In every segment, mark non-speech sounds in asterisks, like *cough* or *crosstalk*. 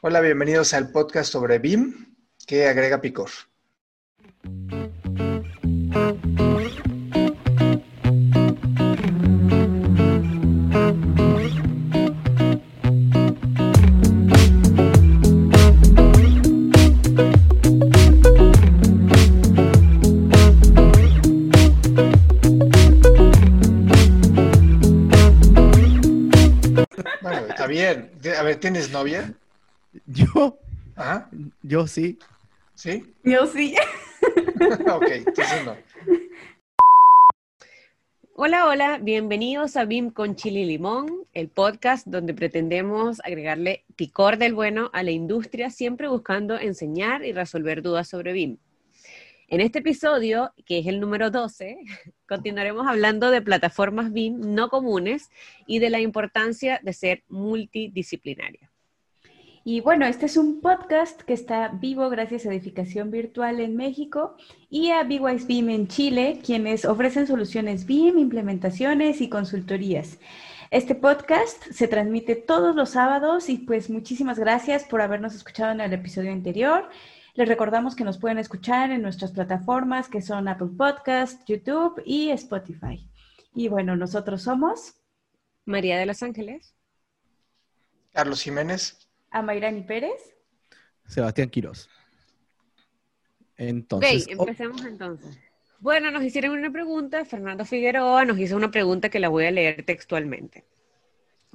Hola, bienvenidos al podcast sobre BIM que agrega Picor. Bien. A ver, ¿tienes novia? Yo, Ajá. yo sí. ¿Sí? Yo sí. *laughs* ok, entonces no. Hola, hola, bienvenidos a BIM con Chile y Limón, el podcast donde pretendemos agregarle picor del bueno a la industria, siempre buscando enseñar y resolver dudas sobre BIM. En este episodio, que es el número 12, *laughs* continuaremos hablando de plataformas BIM no comunes y de la importancia de ser multidisciplinario. Y bueno, este es un podcast que está vivo gracias a Edificación Virtual en México y a BYS BIM en Chile, quienes ofrecen soluciones BIM, implementaciones y consultorías. Este podcast se transmite todos los sábados y pues muchísimas gracias por habernos escuchado en el episodio anterior. Les recordamos que nos pueden escuchar en nuestras plataformas que son Apple Podcast, YouTube y Spotify. Y bueno, nosotros somos María de los Ángeles. Carlos Jiménez. Amairani Pérez. Sebastián Quiroz. Ok, Entonces, oh, empecemos entonces. Bueno, nos hicieron una pregunta, Fernando Figueroa nos hizo una pregunta que la voy a leer textualmente.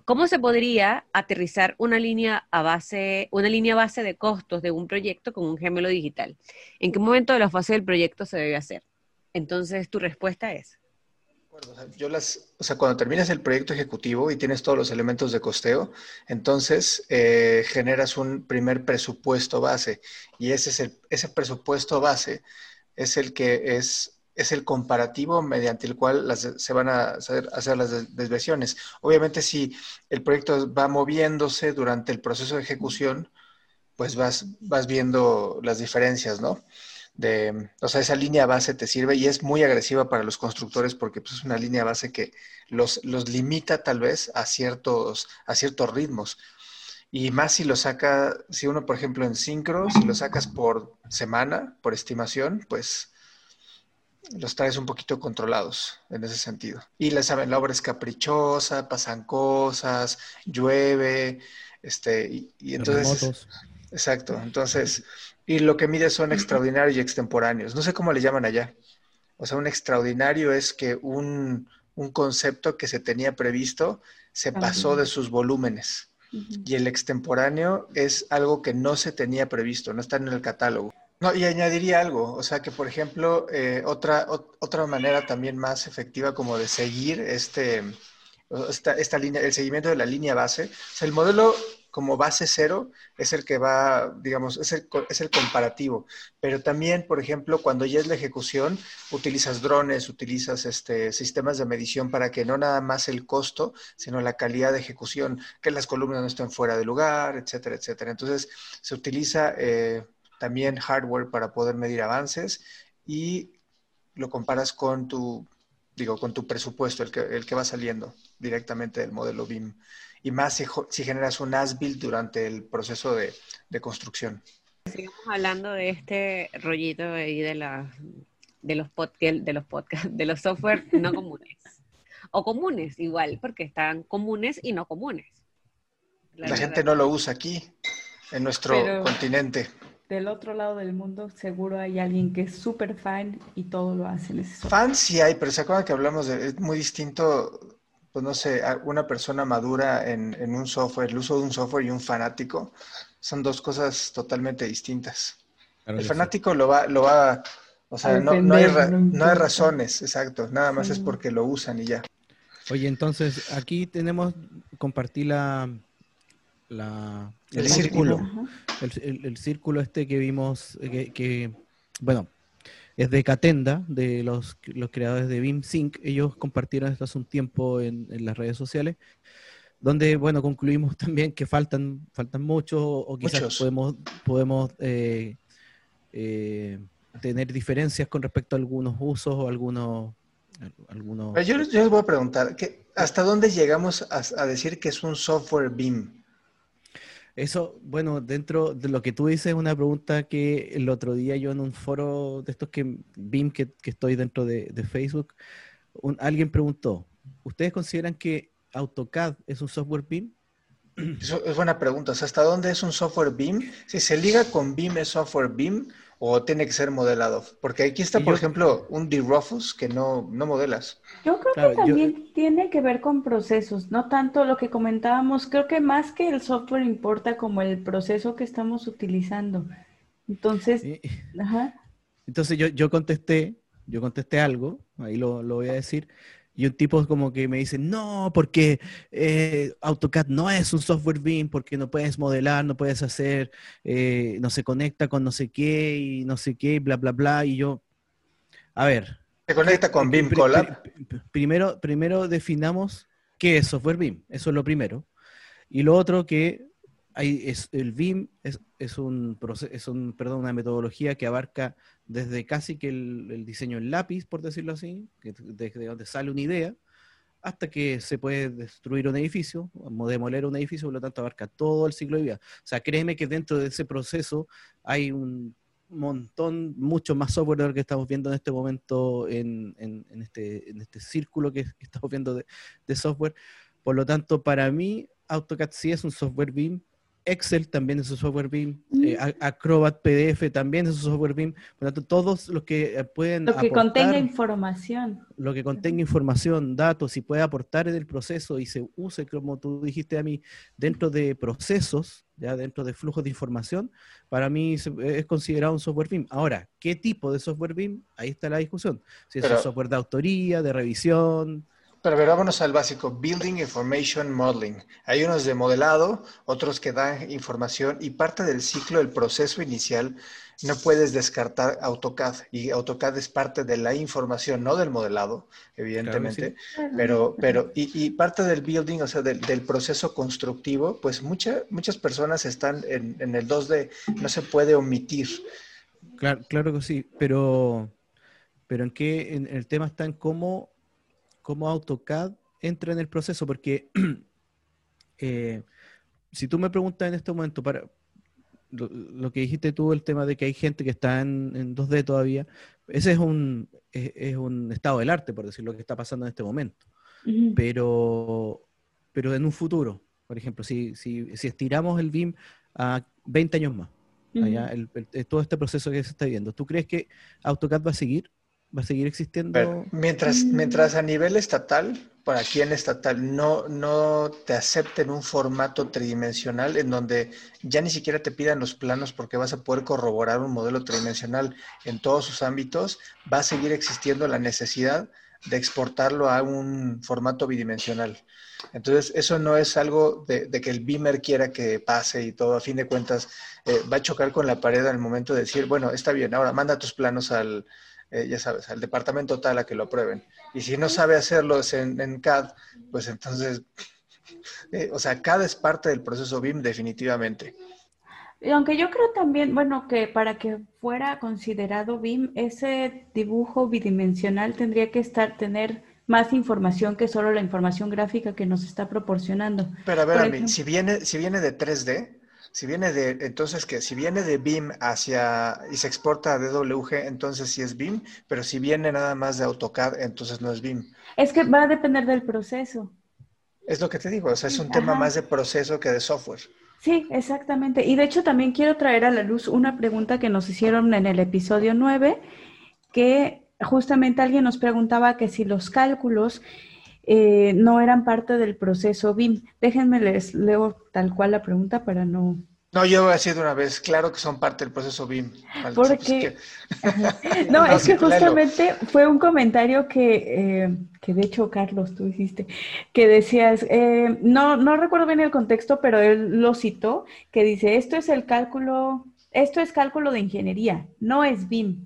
¿Cómo se podría aterrizar una línea a base, una línea base de costos de un proyecto con un gemelo digital? ¿En qué momento de la fase del proyecto se debe hacer? Entonces, tu respuesta es. O sea, yo las, o sea, cuando terminas el proyecto ejecutivo y tienes todos los elementos de costeo, entonces eh, generas un primer presupuesto base y ese es el, ese presupuesto base es el que es, es el comparativo mediante el cual se van a hacer, las des- desviaciones. Obviamente, si el proyecto va moviéndose durante el proceso de ejecución, pues vas, vas viendo las diferencias, ¿no? de, o sea, esa línea base te sirve y es muy agresiva para los constructores porque pues, es una línea base que los, los limita tal vez a ciertos, a ciertos ritmos. Y más si lo saca, si uno, por ejemplo, en sincro, si lo sacas por semana, por estimación, pues los traes un poquito controlados en ese sentido. Y la saben, la obra es caprichosa, pasan cosas, llueve, este, y, y entonces... Exacto, entonces, y lo que mide son extraordinarios y extemporáneos. No sé cómo le llaman allá. O sea, un extraordinario es que un, un concepto que se tenía previsto se pasó de sus volúmenes. Y el extemporáneo es algo que no se tenía previsto, no está en el catálogo. No, y añadiría algo, o sea que, por ejemplo, eh, otra, ot- otra manera también más efectiva como de seguir este, esta, esta línea, el seguimiento de la línea base. O sea, el modelo como base cero es el que va, digamos, es el, es el comparativo. Pero también, por ejemplo, cuando ya es la ejecución, utilizas drones, utilizas este, sistemas de medición para que no nada más el costo, sino la calidad de ejecución, que las columnas no estén fuera de lugar, etcétera, etcétera. Entonces, se utiliza eh, también hardware para poder medir avances y lo comparas con tu, digo, con tu presupuesto, el que, el que va saliendo directamente del modelo BIM. Y más si, si generas un as-build durante el proceso de, de construcción. Sigamos hablando de este rollito ahí de, la, de, los pod- de los podcasts, de los software no *laughs* comunes. O comunes, igual, porque están comunes y no comunes. La gente no lo usa aquí, en nuestro Pero- continente. Del otro lado del mundo seguro hay alguien que es súper fan y todo lo hace. Fans sí hay, pero ¿se acuerdan que hablamos de, es muy distinto, pues no sé, una persona madura en, en un software, el uso de un software y un fanático, son dos cosas totalmente distintas. Claro El sí. fanático lo va, lo va, o sea, no, no hay, ra- no hay razones, exacto, nada más es porque lo usan y ya. Oye, entonces aquí tenemos, compartí la, la, El el círculo. círculo, el, el- el círculo este que vimos, eh, que, que, bueno, es de Catenda, de los, los creadores de BeamSync. Ellos compartieron esto hace un tiempo en, en las redes sociales, donde, bueno, concluimos *laughs* también que faltan, faltan muchos o quizás Muchos. podemos, podemos eh, eh, tener diferencias con respecto a algunos usos o algunos... algunos Yo, yo les voy a preguntar, ¿qué- ¿hasta dónde llegamos a, a decir que es un software BIM? Eso, bueno, dentro de lo que tú dices, una pregunta que el otro día yo en un foro de estos que BIM que, estoy dentro de, Facebook, alguien preguntó, ¿ustedes consideran que AutoCAD es un software BIM? Eso es buena pregunta. ¿hasta dónde es un software BIM? Si se liga con BIM, ¿es software BIM o tiene que ser modelado? Porque aquí está, por yo- ejemplo, un D-Rufus que no, no modelas. Yo creo Claro, que yo- también tiene que ver con procesos, no tanto lo que comentábamos, creo que más que el software importa como el proceso que estamos utilizando. Entonces, Y- ajá, Entonces yo, yo contesté, yo contesté algo, ahí lo, lo voy a decir, y un tipo como que me dice, no, porque eh, AutoCAD no es un software BIM, porque no puedes modelar, no puedes hacer, eh, no se conecta con no sé qué y no sé qué, bla, bla, bla, y yo, a ver, Se conecta con BIM pri- Collab. pri- primero, primero definamos qué es software BIM, eso es lo primero, y lo otro que hay, es, el BIM es, es un es un, perdón, una metodología que abarca desde casi que el, el diseño en lápiz, por decirlo así, que desde donde sale una idea, hasta que se puede destruir un edificio, demoler un edificio, por lo tanto abarca todo el ciclo de vida. O sea, créeme que dentro de ese proceso hay un montón, mucho más software de lo que estamos viendo en este momento en, en- en este, en este círculo que estamos viendo de, de software. Por lo tanto, para mí, AutoCAD sí es un software BIM, Excel también es un software BIM, eh, Acrobat PDF también es un software BIM. Por lo tanto, todos los que eh, pueden lo que contenga información. lo que contenga información, datos y puede aportar en el proceso y se use, como tú dijiste a mí, dentro de procesos, ya dentro de flujos de información, para mí se- es considerado un software BIM. Ahora, ¿qué tipo de software BIM? Ahí está la discusión. Si es Pero- un software de autoría, de revisión. Pero a ver, vámonos al básico. Building Information Modeling. Hay unos de modelado, otros que dan información y parte del ciclo, del proceso inicial, no puedes descartar AutoCAD. Y AutoCAD es parte de la información, no del modelado, evidentemente. Pero, pero, y, y parte del building, o sea, del, del proceso constructivo, pues mucha- muchas personas están en, en el 2D, no se puede omitir. Claro, claro que sí, pero, pero en qué, en, el tema está en cómo, cómo AutoCAD entra en el proceso, porque *clears throat* eh, si tú me preguntas en este momento para lo, lo que dijiste tú, el tema de que hay gente que está en, en 2D todavía, ese es un, es, es un estado del arte, por decir lo que está pasando en este momento. Pero, pero en un futuro, por ejemplo, si, si, si estiramos el BIM a 20 años más, allá, el- todo este proceso que se está viendo. ¿Tú crees que AutoCAD va a seguir? ¿Va a seguir existiendo? Pero mientras, Mm. mientras a nivel estatal, por aquí en estatal, no, no te acepten un formato tridimensional en donde ya ni siquiera te pidan los planos porque vas a poder corroborar un modelo tridimensional en todos sus ámbitos, va a seguir existiendo la necesidad de exportarlo a un formato bidimensional. Entonces, eso no es algo de, de que el beamer quiera que pase y todo. A fin de cuentas, eh, va a chocar con la pared al momento de decir, bueno, está bien, ahora manda tus planos al, eh, ya sabes, al departamento tal a que lo aprueben. Y si no sabe hacerlo en, en CAD, pues entonces, *laughs* eh, o sea, CAD es parte del proceso BIM definitivamente. Y aunque yo creo también, bueno, que para que fuera considerado BIM, ese dibujo bidimensional tendría que estar, tener más información que solo la información gráfica que nos está proporcionando. Pero a ver, Por a mí, ejemplo- si viene, si viene de 3D, si viene de, entonces que si viene de BIM hacia y se exporta a DWG, entonces sí es BIM, pero si viene nada más de AutoCAD, entonces no es BIM. Es que va a depender del proceso. Es lo que te digo, o sea, es un tema más de proceso que de software. Sí, exactamente. Y de hecho también quiero traer a la luz una pregunta que nos hicieron en el episodio 9, que justamente alguien nos preguntaba que si los cálculos eh, no eran parte del proceso BIM. Déjenme les leo tal cual la pregunta para no... No, yo voy a decir de una vez, claro que son parte del proceso BIM. Pues, Porque- que- *laughs* No, *laughs* No, es que justamente fue un comentario que, eh, que de hecho, Carlos, tú hiciste, que decías, eh, no, no recuerdo bien el contexto, pero él lo citó, que dice, esto es el cálculo, esto es cálculo de ingeniería, no es BIM,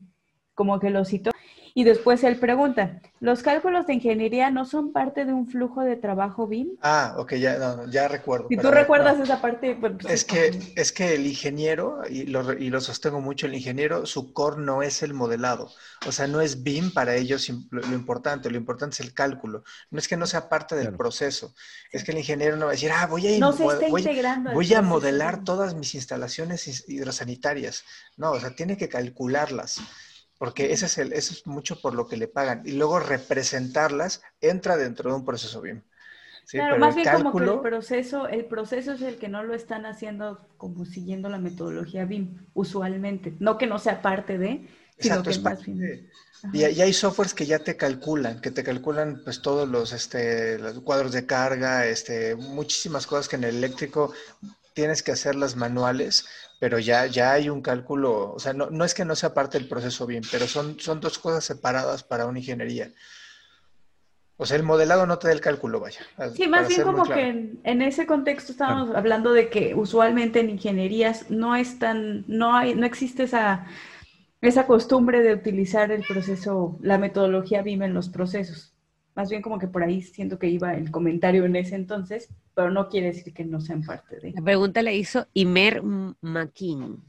como que lo citó. Y después él pregunta, ¿los cálculos de ingeniería no son parte de un flujo de trabajo BIM? Ah, ok, ya, no, ya recuerdo. Si tú recuerdas esa parte... Pues, es, que, es que el ingeniero, y lo, y lo, sostengo mucho, el ingeniero, su core no es el modelado. O sea, no es BIM para ellos lo, importante, lo importante es el cálculo. No es que no sea parte del proceso, es que el ingeniero no va a decir, ah, voy a, voy, a modelar todas mis instalaciones hidrosanitarias. No, o sea, tiene que calcularlas porque ese es, el, eso es mucho por lo que le pagan. Y luego representarlas entra dentro de un proceso BIM. claro, más bien como que el proceso, el proceso es el que no lo están haciendo como siguiendo la metodología BIM, usualmente. No que no sea parte de, sino que es más bien... Y, hay softwares que ya te calculan, que te calculan pues todos los, este, los cuadros de carga, este, muchísimas cosas que en el eléctrico tienes que hacerlas manuales pero ya, ya hay un cálculo, o sea, no, no es que no sea parte del proceso bien, pero son, son dos cosas separadas para una ingeniería. O sea, el modelado no te da el cálculo, vaya. Sí, más bien como que en, ese contexto estábamos hablando de que usualmente en ingenierías no es tan, no hay, no existe esa, esa costumbre de utilizar el proceso, la metodología BIM en los procesos. Más bien como que por ahí siento que iba el comentario en ese entonces, pero no quiere decir que no sean parte de. La pregunta la hizo Imer Makin.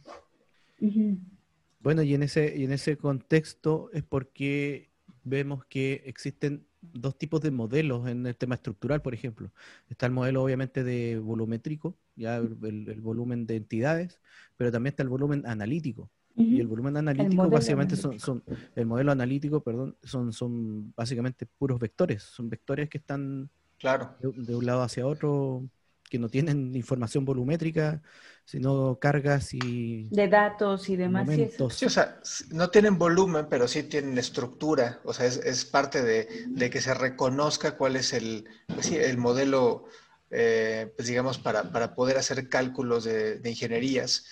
Bueno, y en ese, y en ese contexto es porque vemos que existen dos tipos de modelos en el tema estructural, por ejemplo. Está el modelo obviamente de volumétrico, ya el volumen de entidades, pero también está el volumen analítico. Y el volumen analítico básicamente Son, son, el modelo analítico, perdón, son, son básicamente puros vectores, son vectores que están claro. de, un lado hacia otro, que no tienen información volumétrica, sino cargas y... De datos y demás. Sí, o sea, no tienen volumen, pero sí tienen estructura, o sea, es, es parte de, de, que se reconozca cuál es el, pues sí, el modelo, eh, pues digamos, para, para, poder hacer cálculos de, de ingenierías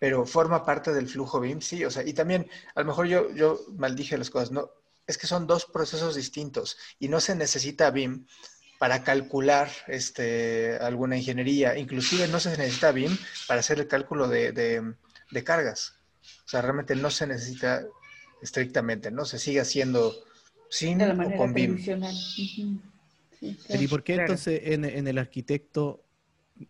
pero forma parte del flujo BIM, sí, o sea, y también, a lo mejor yo, yo maldije las cosas, no, es que son dos procesos distintos y no se necesita BIM para calcular este, alguna ingeniería, inclusive no se necesita BIM para hacer el cálculo de, de, cargas, o sea, realmente no se necesita estrictamente, ¿no? Se sigue haciendo sin o con BIM. ¿Y por qué entonces en, en el arquitecto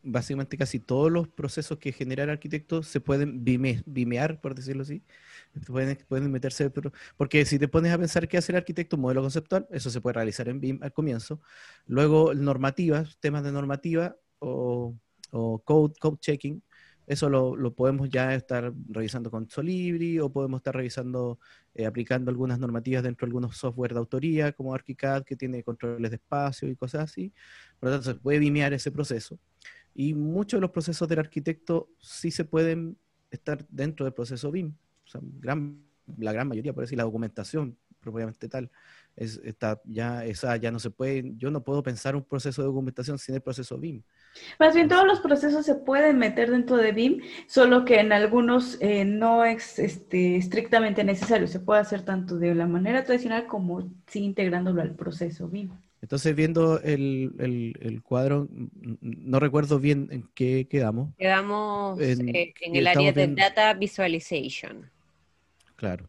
básicamente casi todos los procesos que genera el arquitecto se pueden bimear, por decirlo así. Pueden, pueden meterse, porque si te pones a pensar qué hace el arquitecto, un modelo conceptual, eso se puede realizar en BIM al comienzo. Luego, normativas, temas de normativa o, code, code checking, eso lo, lo, podemos ya estar revisando con Solibri o podemos estar revisando, eh, aplicando algunas normativas dentro de algunos software de autoría, como ArchiCAD, que tiene controles de espacio y cosas así. Por lo tanto, se puede bimear ese proceso. Y muchos de los procesos del arquitecto sí se pueden estar dentro del proceso BIM. O gran, la gran mayoría, por decir, la documentación propiamente tal, es, está ya, esa ya no se puede, yo no puedo pensar un proceso de documentación sin el proceso BIM. Más bien todos los procesos se pueden meter dentro de BIM, solo que en algunos eh, no es este, estrictamente necesario. Se puede hacer tanto de la manera tradicional como sí integrándolo al proceso BIM. Entonces, viendo el, cuadro, no recuerdo bien en qué quedamos. Quedamos en, eh, el área de Data Visualization. Claro.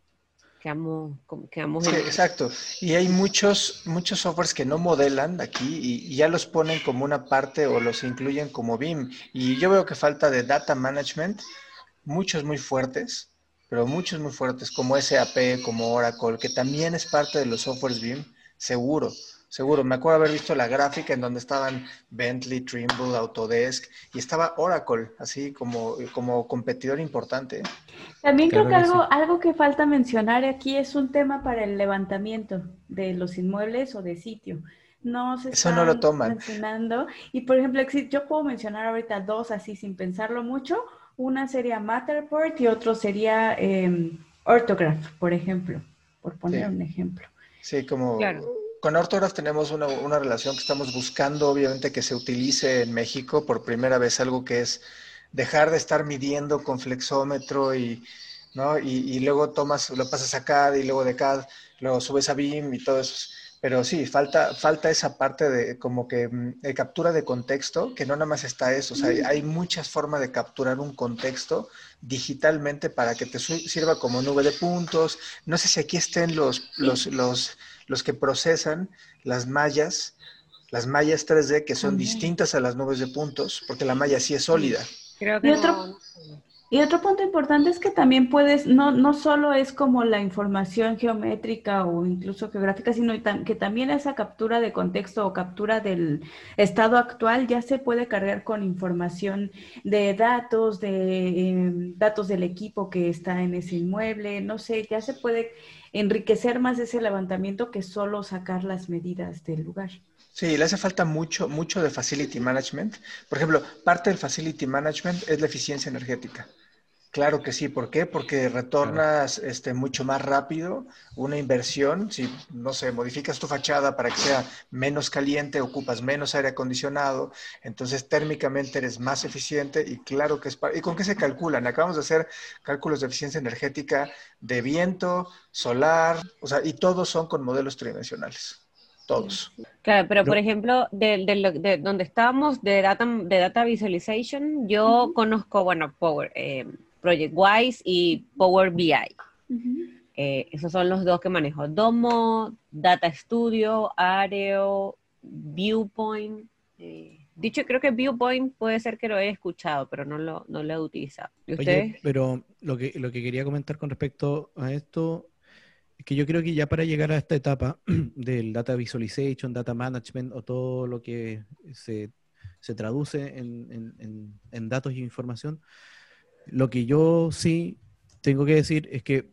Quedamos, quedamos sí, exacto. Y hay muchos, muchos softwares que no modelan aquí y, ya los ponen como una parte o los incluyen como BIM. Y yo veo que falta de data management, muchos muy fuertes, pero muchos muy fuertes, como SAP, como Oracle, que también es parte de los softwares BIM, seguro seguro. Me acuerdo haber visto la gráfica en donde estaban Bentley, Trimble, Autodesk y estaba Oracle, así como, como competidor importante. También creo que algo, algo que falta mencionar aquí es un tema para el levantamiento de los inmuebles o de sitio. No se Eso no lo toman. mencionando. Y por ejemplo, yo puedo mencionar ahorita dos así sin pensarlo mucho. Una sería Matterport y otro sería eh, Orthograph, por ejemplo, por poner un ejemplo. Sí, como con Orthograph tenemos una, una, relación que estamos buscando, obviamente, que se utilice en México por primera vez, algo que es dejar de estar midiendo con flexómetro y, ¿no? y, y luego tomas, lo pasas a CAD y luego de CAD, lo subes a BIM y todo eso. Pero sí, falta, falta esa parte de como que mm, de captura de contexto, que no nada más está eso. O sea, hay, hay muchas formas de capturar un contexto digitalmente para que te sirva como nube de puntos. No sé si aquí estén los, los, los, los que procesan las mallas, las mallas 3D que son distintas a las nubes de puntos, porque la malla sí es sólida. Creo que Y otro- no- Y otro punto importante es que también puedes, no, no solo es como la información geométrica o incluso geográfica, sino que también esa captura de contexto o captura del estado actual ya se puede cargar con información de datos, de em, datos del equipo que está en ese inmueble, no sé, ya se puede enriquecer más ese levantamiento que solo sacar las medidas del lugar. Sí, le hace falta mucho, mucho de facility management. Por ejemplo, parte del facility management es la eficiencia energética. Claro que sí, ¿por qué? Porque retornas este, mucho más rápido una inversión. Si, no sé, modificas tu fachada para que sea menos caliente, ocupas menos aire acondicionado, entonces térmicamente eres más eficiente y claro que es... pa- ¿Y con qué se calculan? Acabamos de hacer cálculos de eficiencia energética de viento, solar, o sea, y todos son con modelos tridimensionales. Todos. Claro, pero por ejemplo, de, de lo- de donde estábamos, de data, de data visualization, yo conozco, bueno, Power, eh, Project Wise y Power BI. Eh, esos son los dos que manejo. Domo, Data Studio, Areo, Viewpoint. eh, dicho, creo que Viewpoint puede ser que lo haya escuchado, pero no lo, no lo he utilizado. ¿Y Oye, ustedes? pero lo que, lo que quería comentar con respecto a esto es que yo creo que ya para llegar a esta etapa *clears throat* del data visualization, data management o todo lo que se, se traduce en, en- en- en datos y información, lo que yo sí tengo que decir es que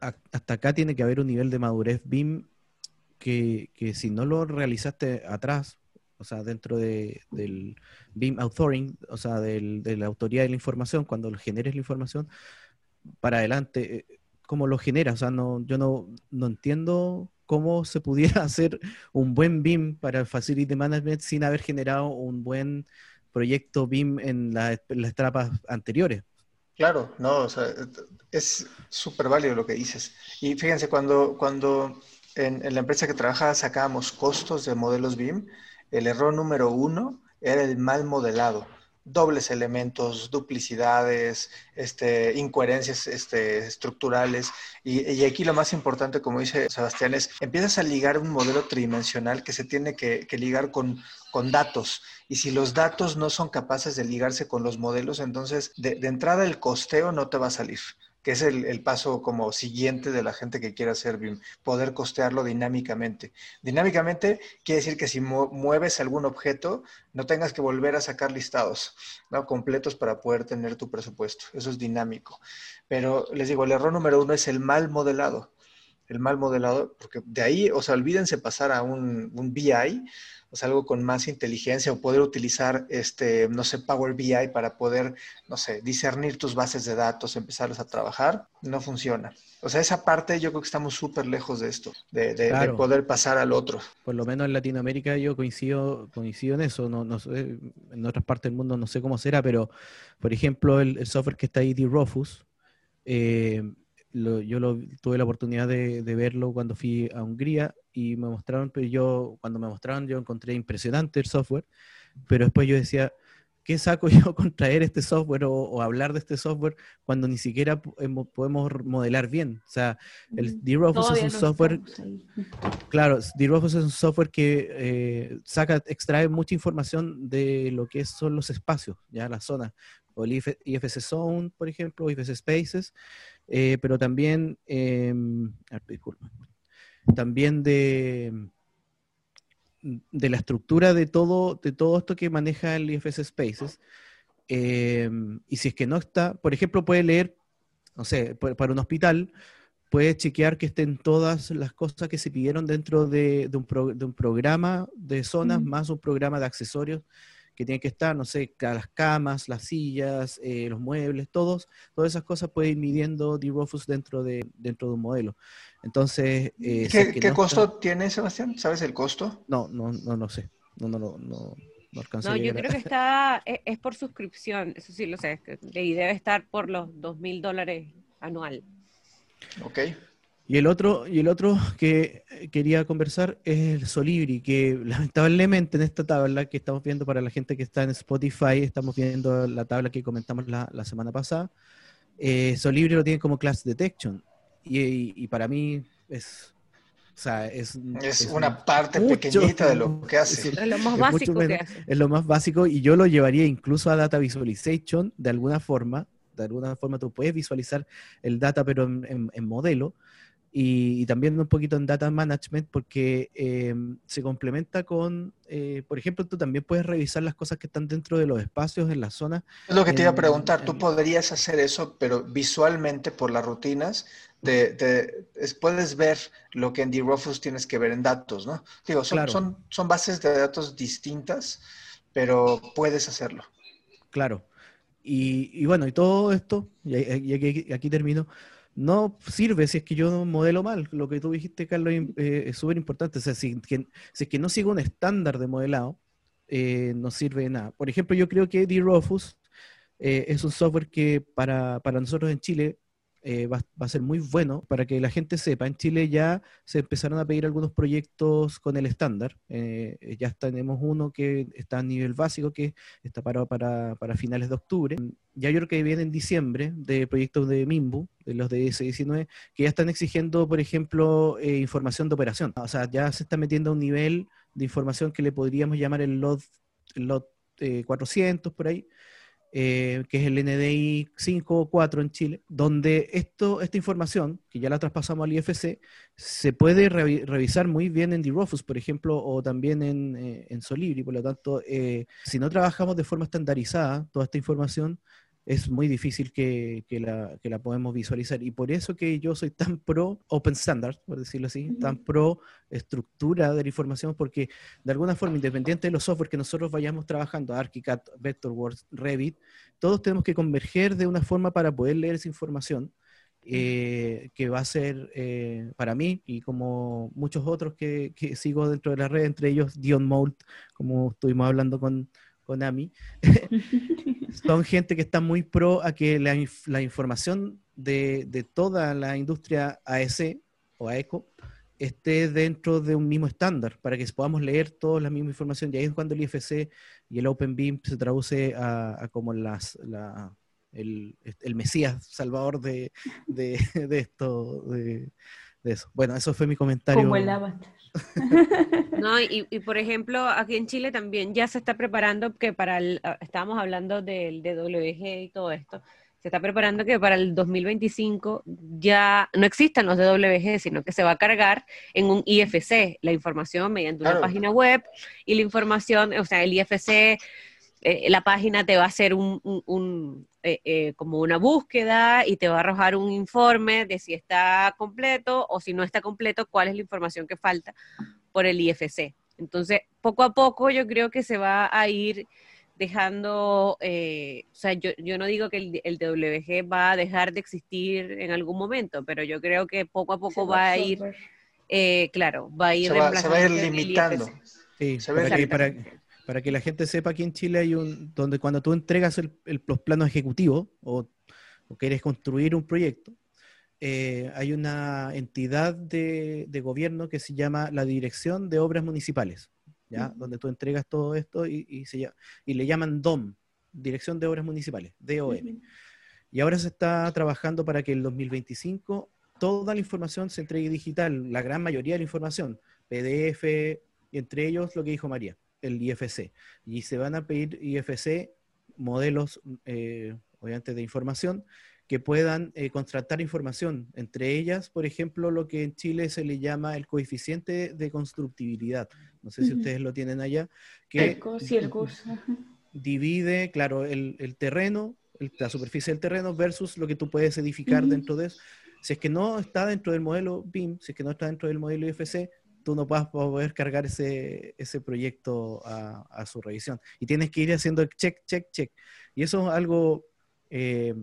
hasta acá tiene que haber un nivel de madurez BIM que, si no lo realizaste atrás, o sea, dentro de, del BIM authoring, o sea, del- de la autoría de la información, cuando generes la información, para adelante, eh, ¿cómo lo generas? O sea, no, yo no, no entiendo cómo se pudiera *laughs* hacer un buen BIM para el Facility Management sin haber generado un buen proyecto BIM en, en las etapas anteriores. Claro, no, o sea, es súper válido lo que dices. Y fíjense, cuando, cuando en, en la empresa que trabajaba sacábamos costos de modelos BIM, el error número uno era el mal modelado. Dobles elementos, duplicidades, este, incoherencias este, estructurales. Y, y aquí lo más importante, como dice Sebastián, es empiezas a ligar un modelo tridimensional que se tiene que, ligar con, con datos. Y si los datos no son capaces de ligarse con los modelos, entonces de, de entrada el costeo no te va a salir, que es el, paso como siguiente de la gente que quiere hacer BIM, poder costearlo dinámicamente. Dinámicamente quiere decir que si mu mueves algún objeto, no tengas que volver a sacar listados ¿no? completos para poder tener tu presupuesto. Eso es dinámico. Pero les digo, el error número uno es el mal modelado. El mal modelado, porque de ahí, o sea, olvídense pasar a un, un BI, o sea, algo con más inteligencia o poder utilizar, este, no sé, Power BI para poder, no sé, discernir tus bases de datos, empezarlas a trabajar, no funciona. O sea, esa parte yo creo que estamos súper lejos de esto, de, de, claro. de, poder pasar al otro. Por lo menos en Latinoamérica yo coincido, coincido en eso, no, no sé, en otras partes del mundo no sé cómo será, pero por ejemplo el, el software que está ahí, D-Rofus, eh, lo, yo lo, tuve la oportunidad de, de, verlo cuando fui a Hungría y me mostraron, pero yo, cuando me mostraron, yo encontré impresionante el software, pero después yo decía, ¿qué saco *laughs* yo con traer este software o, o hablar de este software cuando ni siquiera podemos modelar bien? O sea, el D-Rofus es un software, *laughs* claro, D-Rofus es un software que eh, saca, extrae mucha información de lo que son los espacios, ya las zonas, o el IFC Zone, por ejemplo, o IFC Spaces, eh, pero también, eh, disculpa, también de, de la estructura de todo, de todo esto que maneja el IFS Spaces. Eh, y si es que no está, por ejemplo, puede leer, no sé, para un hospital, puede chequear que estén todas las cosas que se pidieron dentro de, de, un, pro, de un, programa de zonas, mm. más un programa de accesorios que tienen que estar, no sé, las camas, las sillas, eh, los muebles, todos, todas esas cosas puede ir midiendo D-Rofus dentro de, dentro de un modelo. Entonces, eh, ¿qué, si ¿qué no costo está... tiene, Sebastián? ¿Sabes el costo? No, no, no, no sé. No, no, no, no, no No, yo creo que *laughs* está, es, es, por suscripción, eso sí lo sé, y debe estar por los dos mil dólares anual. Ok. Y el otro, y el otro que quería conversar es el Solibri, que lamentablemente en esta tabla que estamos viendo para la gente que está en Spotify, estamos viendo la tabla que comentamos la, semana pasada, eh, Solibri lo tiene como Class Detection. Y, para mí es, o sea, es, es, una parte pequeñita de lo que hace. Es, lo más básico que hace. Es lo más básico y yo lo llevaría incluso a Data Visualization de alguna forma. De alguna forma tú puedes visualizar el data pero en modelo y, también un poquito en data management porque eh, se complementa con, eh, por ejemplo, tú también puedes revisar las cosas que están dentro de los espacios en la zona. Es lo que te iba a preguntar, tú podrías hacer eso, pero visualmente por las rutinas, puedes ver lo que en D-Rofus tienes que ver en datos, ¿no? Digo, son, son, son bases de datos distintas, pero puedes hacerlo. Claro. Y, y bueno, y todo esto, y, y aquí termino, no sirve si es que yo modelo mal. Lo que tú dijiste, Carlos, eh, es súper importante. O sea, si, es que no sigo un estándar de modelado, eh, no sirve de nada. Por ejemplo, yo creo que D-Rofus eh, es un software que para, para nosotros en Chile eh, va, a ser muy bueno para que la gente sepa. En Chile ya se empezaron a pedir algunos proyectos con el estándar. Eh, ya tenemos uno que está a nivel básico, que está parado para, finales de octubre. Ya yo creo que viene en diciembre de proyectos de MIMBU, de los de S19, que ya están exigiendo, por ejemplo, eh, información de operación. O sea, ya se está metiendo a un nivel de información que le podríamos llamar el LOT, el LOT 400 por ahí, eh, que es el NDI 5 o 4 en Chile, donde esto, esta información, que ya la traspasamos al IFC, se puede revisar muy bien en DROFUS, por ejemplo, o también en, eh, en Solibri. Por lo tanto, eh, si no trabajamos de forma estandarizada toda esta información, es muy difícil que, la, que, la, podemos visualizar. Y por eso que yo soy tan pro Open Standard, por decirlo así, tan pro estructura de la información, porque de alguna forma, independiente de los software que nosotros vayamos trabajando, ArchiCAD, Vectorworks, Revit, todos tenemos que converger de una forma para poder leer esa información. Eh, que va a ser eh, para mí y como muchos otros que, que, sigo dentro de la red, entre ellos Dion Moult, como estuvimos hablando con, Konami, *laughs* son gente que está muy pro a que la, la información de, de, toda la industria AEC o AECO esté dentro de un mismo estándar, para que podamos leer toda la misma información. Y ahí es cuando el IFC y el OpenBeam se traduce a, como las, la, el, el, Mesías salvador de, de, *laughs* de esto, de, de, eso. Bueno, eso fue mi comentario. Como el avatar. *laughs* No, y, por ejemplo, aquí en Chile también ya se está preparando que para el, ah, estábamos hablando del DWG y todo esto, se está preparando que para el 2025 ya no existan los DWG, sino que se va a cargar en un IFC la información mediante una página web y la información, o sea, el IFC, eh, la página te va a hacer un, eh, eh, como una búsqueda y te va a arrojar un informe de si está completo o si no está completo, cuál es la información que falta por el IFC. Entonces, poco a poco yo creo que se va a ir dejando, eh, o sea, yo, yo, no digo que el, el, WG va a dejar de existir en algún momento, pero yo creo que poco a poco va, a ir, claro, va a ir, se va, se va a ir limitando. Sí, para, que, para, para que la gente sepa, aquí en Chile hay un, donde cuando tú entregas el, los planos ejecutivos o, quieres construir un proyecto, eh, hay una entidad de, gobierno que se llama la Dirección de Obras Municipales, ¿ya? Donde tú entregas todo esto y, y, se, y le llaman DOM, Dirección de Obras Municipales, DOM. Y ahora se está trabajando para que en el 2025 toda la información se entregue digital, la gran mayoría de la información, PDF, y entre ellos lo que dijo María el IFC. Y se van a pedir IFC modelos, eh, obviamente, de información que puedan eh, contratar información. Entre ellas, por ejemplo, lo que en Chile se le llama el coeficiente de constructibilidad. No sé si ustedes lo tienen allá. Que divide, claro, el, terreno, la superficie del terreno versus lo que tú puedes edificar dentro de eso. Si es que no está dentro del modelo BIM, si es que no está dentro del modelo IFC, tú no poder cargar ese, ese proyecto a, su revisión. Y tienes que ir haciendo check, check, check. Y eso es algo eh,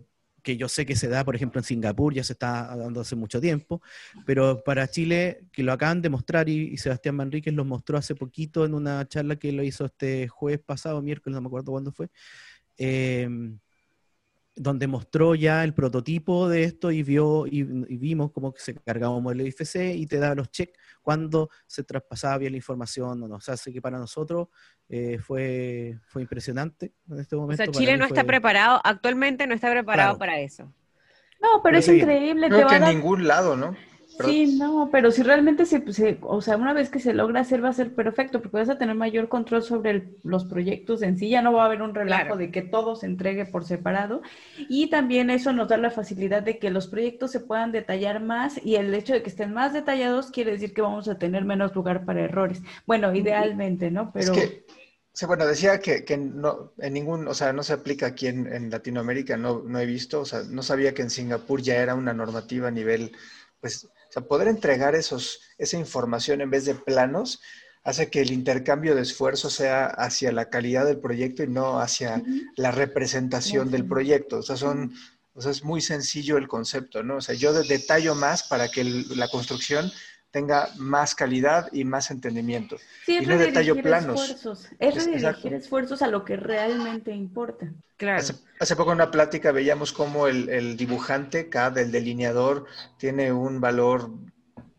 que yo sé que se da, por ejemplo, en Singapur, ya se está dando hace mucho tiempo, pero para Chile, que lo acaban de mostrar y, Sebastián Manríquez lo mostró hace poquito en una charla que lo hizo este jueves pasado, miércoles, no me acuerdo cuándo fue. Eh, donde mostró ya el prototipo de esto y vio y, vimos cómo se cargaba un modelo IFC y te da los checks cuando se traspasaba bien la información o no. O sea, así que para nosotros eh, fue, fue impresionante en este momento. O sea, Chile no está preparado, actualmente no está preparado para eso. No, pero, es increíble. Creo que en ningún lado, ¿no? Sí, no, pero si realmente se, o sea, una vez que se logra hacer va a ser perfecto, porque vas a tener mayor control sobre los proyectos en sí, ya no va a haber un relajo de que todo se entregue por separado, y también eso nos da la facilidad de que los proyectos se puedan detallar más, y el hecho de que estén más detallados quiere decir que vamos a tener menos lugar para errores. Bueno, idealmente, ¿no? Pero... Sí, bueno, decía que, que, no, en ningún, o sea, no se aplica aquí en, en Latinoamérica, no, no he visto, o sea, no sabía que en Singapur ya era una normativa a nivel, pues, o sea, poder entregar esos, esa información en vez de planos hace que el intercambio de esfuerzo sea hacia la calidad del proyecto y no hacia la representación del proyecto. O sea, son, o sea, es muy sencillo el concepto, ¿no? O sea, yo detallo más para que la construcción tenga más calidad y más entendimiento. y no detallo planos. Esfuerzos. Es redirigir esfuerzos a lo que realmente importa. Claro. Hace, poco en una plática veíamos cómo el, dibujante, cada el delineador, tiene un valor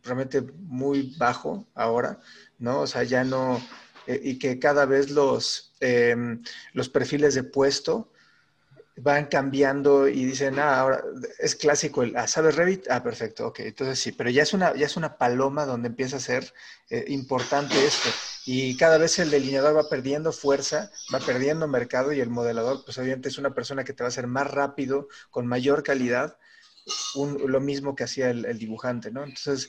realmente muy bajo ahora, ¿no? O sea, ya no, eh, y que cada vez los, em, los perfiles de puesto van cambiando y dicen, ah, ahora es clásico el, ah, ¿sabes Revit? Ah, perfecto, ok, entonces sí, pero ya es una, ya es una paloma donde empieza a ser eh, importante esto. Y cada vez el delineador va perdiendo fuerza, va perdiendo mercado y el modelador, pues obviamente es una persona que te va a hacer más rápido, con mayor calidad, lo mismo que hacía el, dibujante, ¿no? Entonces...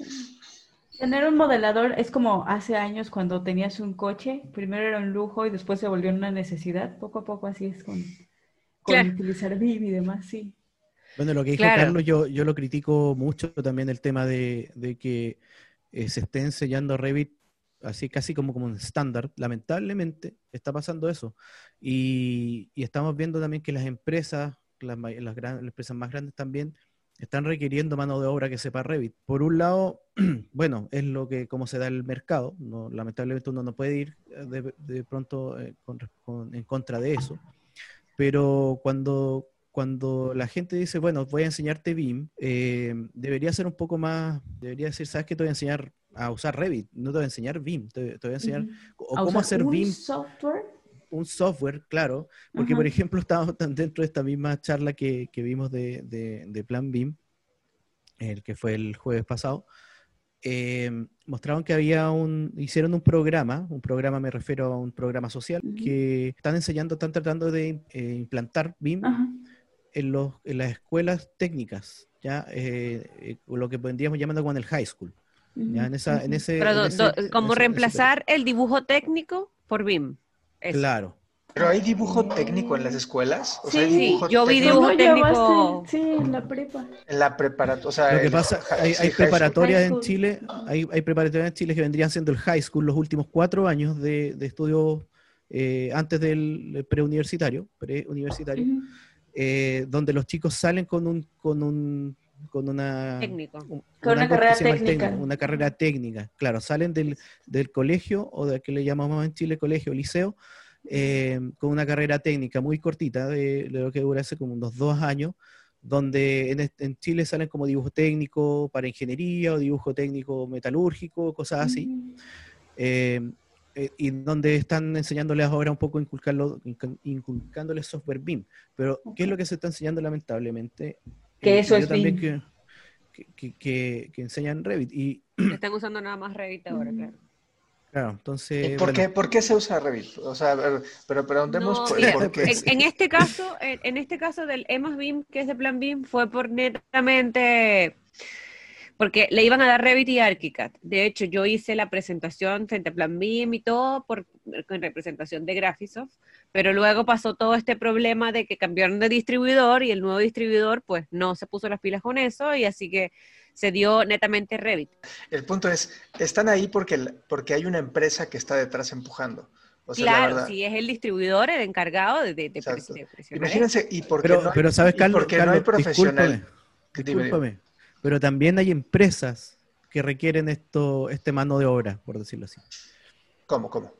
Tener un modelador es como hace años cuando tenías un coche, primero era un lujo y después se volvió una necesidad, poco a poco así es con utilizar BIM y demás, sí. Bueno, lo que dijo Carlos, yo, yo lo critico mucho también el tema de, que eh, se esté enseñando Revit así casi como, como un estándar. Lamentablemente está pasando eso. Y, estamos viendo también que las empresas, las, las, las, empresas más grandes también, están requiriendo mano de obra que sepa Revit. Por un lado, *clears throat* bueno, es lo que como se da el mercado. No, lamentablemente uno no puede ir de, de pronto eh, en contra de eso pero cuando, cuando la gente dice, bueno, voy a enseñarte BIM, eh, debería ser un poco más, debería decir, ¿sabes qué? Te voy a enseñar a usar Revit, no te voy a enseñar BIM, te, voy a enseñar cómo hacer un BIM. software? Un software, claro, porque por ejemplo estábamos dentro de esta misma charla que, vimos de, de, Plan BIM, el que fue el jueves pasado, eh, mostraron que había un, hicieron un programa, un programa me refiero a un programa social, que están enseñando, están tratando de eh, implantar BIM en, los, en las escuelas técnicas, ya eh, lo que vendríamos llamando con el high school. ¿ya? En esa, en ese, como reemplazar el dibujo técnico por BIM. Claro. ¿Pero hay dibujo técnico en las escuelas? sí, sí, yo vi dibujo técnico. Sí, en la prepa. En la preparatoria. O sea, Lo que pasa, hay, hay preparatorias en Chile, hay, hay, preparatorias en Chile que vendrían siendo el high school los últimos cuatro años de, de estudios eh, antes del preuniversitario, preuniversitario, eh, donde los chicos salen con un, con un con una, Técnico. con una carrera técnica. una carrera técnica. Claro, salen del, del colegio o de que le llamamos en Chile colegio o liceo, eh, con una carrera técnica muy cortita, de, lo que dura hace como unos dos años, donde en, Chile salen como dibujo técnico para ingeniería o dibujo técnico metalúrgico, cosas así. Mm. Eh, eh, y donde están enseñándoles ahora un poco inculcarlo, inculcándoles software BIM. Pero, ¿qué es lo que se está enseñando lamentablemente? Que eso es BIM. Que, que, enseñan Revit. Y... Están usando nada más Revit ahora, *clears throat* claro. Claro, entonces. ¿Por, qué, ¿Por, qué, se usa Revit? O sea, pero preguntemos por, qué. En, este caso, en, este caso del EMAS BIM, que es de Plan BIM, fue por netamente porque le iban a dar Revit y ArchiCAD. De hecho, yo hice la presentación frente a Plan BIM y todo por, con representación de Graphisoft, pero luego pasó todo este problema de que cambiaron de distribuidor y el nuevo distribuidor pues no se puso las pilas con eso y así que se dio netamente Revit. El punto es, están ahí porque, porque hay una empresa que está detrás empujando. claro, sí, es el distribuidor, el encargado de, de, Imagínense, y porque pero, no, pero sabes, Carlos, porque no hay profesional. Discúlpame, pero también hay empresas que requieren esto, este mano de obra, por decirlo así. ¿Cómo, cómo?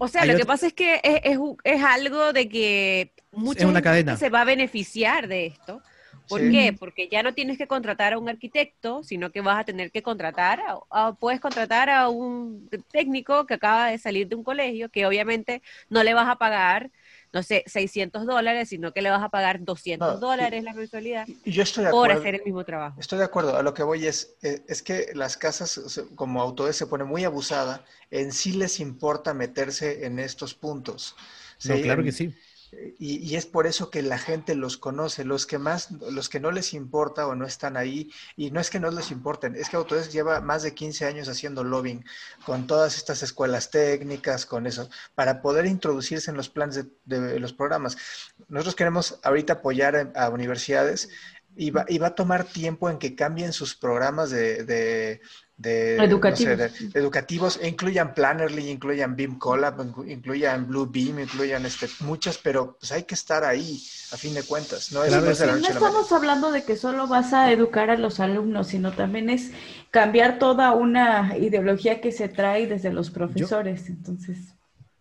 O sea, Hay lo que pasa es que es, es algo de que mucha Es una gente cadena. se va a beneficiar de esto. ¿Por Sí. qué? Porque ya no tienes que contratar a un arquitecto, sino que vas a tener que contratar, a, a- puedes contratar a un técnico que acaba de salir de un colegio, que obviamente no le vas a pagar, no sé, 600 dólares, sino que le vas a pagar 200 No, y- dólares la mensualidad Y yo estoy de por acuerdo. hacer el mismo trabajo. Estoy de acuerdo. A lo que voy es, eh, es que las casas, como Autodesk se pone muy abusada, en sí les importa meterse en estos puntos. No, ¿sí? claro que sí. Y, y es por eso que la gente los conoce, los que más, los que no les importa o no están ahí, y no es que no les importen, es que Autodesk lleva más de 15 años haciendo lobbying con todas estas escuelas técnicas, con eso, para poder introducirse en los planes de, de los programas. Nosotros queremos ahorita apoyar a, a universidades y va, y va a tomar tiempo en que cambien sus programas de, de- de- no sé, Educativos. de- educativos, e incluyan Plannerly, incluyan Beam Collab, inclu- incluyan Blue Beam, incluyan este, muchas, pero pues hay que estar ahí, a fin de cuentas. No es, Claro no es de que la Sí, no estamos hablando de que solo vas a educar a los alumnos, sino también es cambiar toda una ideología que se trae desde los profesores. Entonces,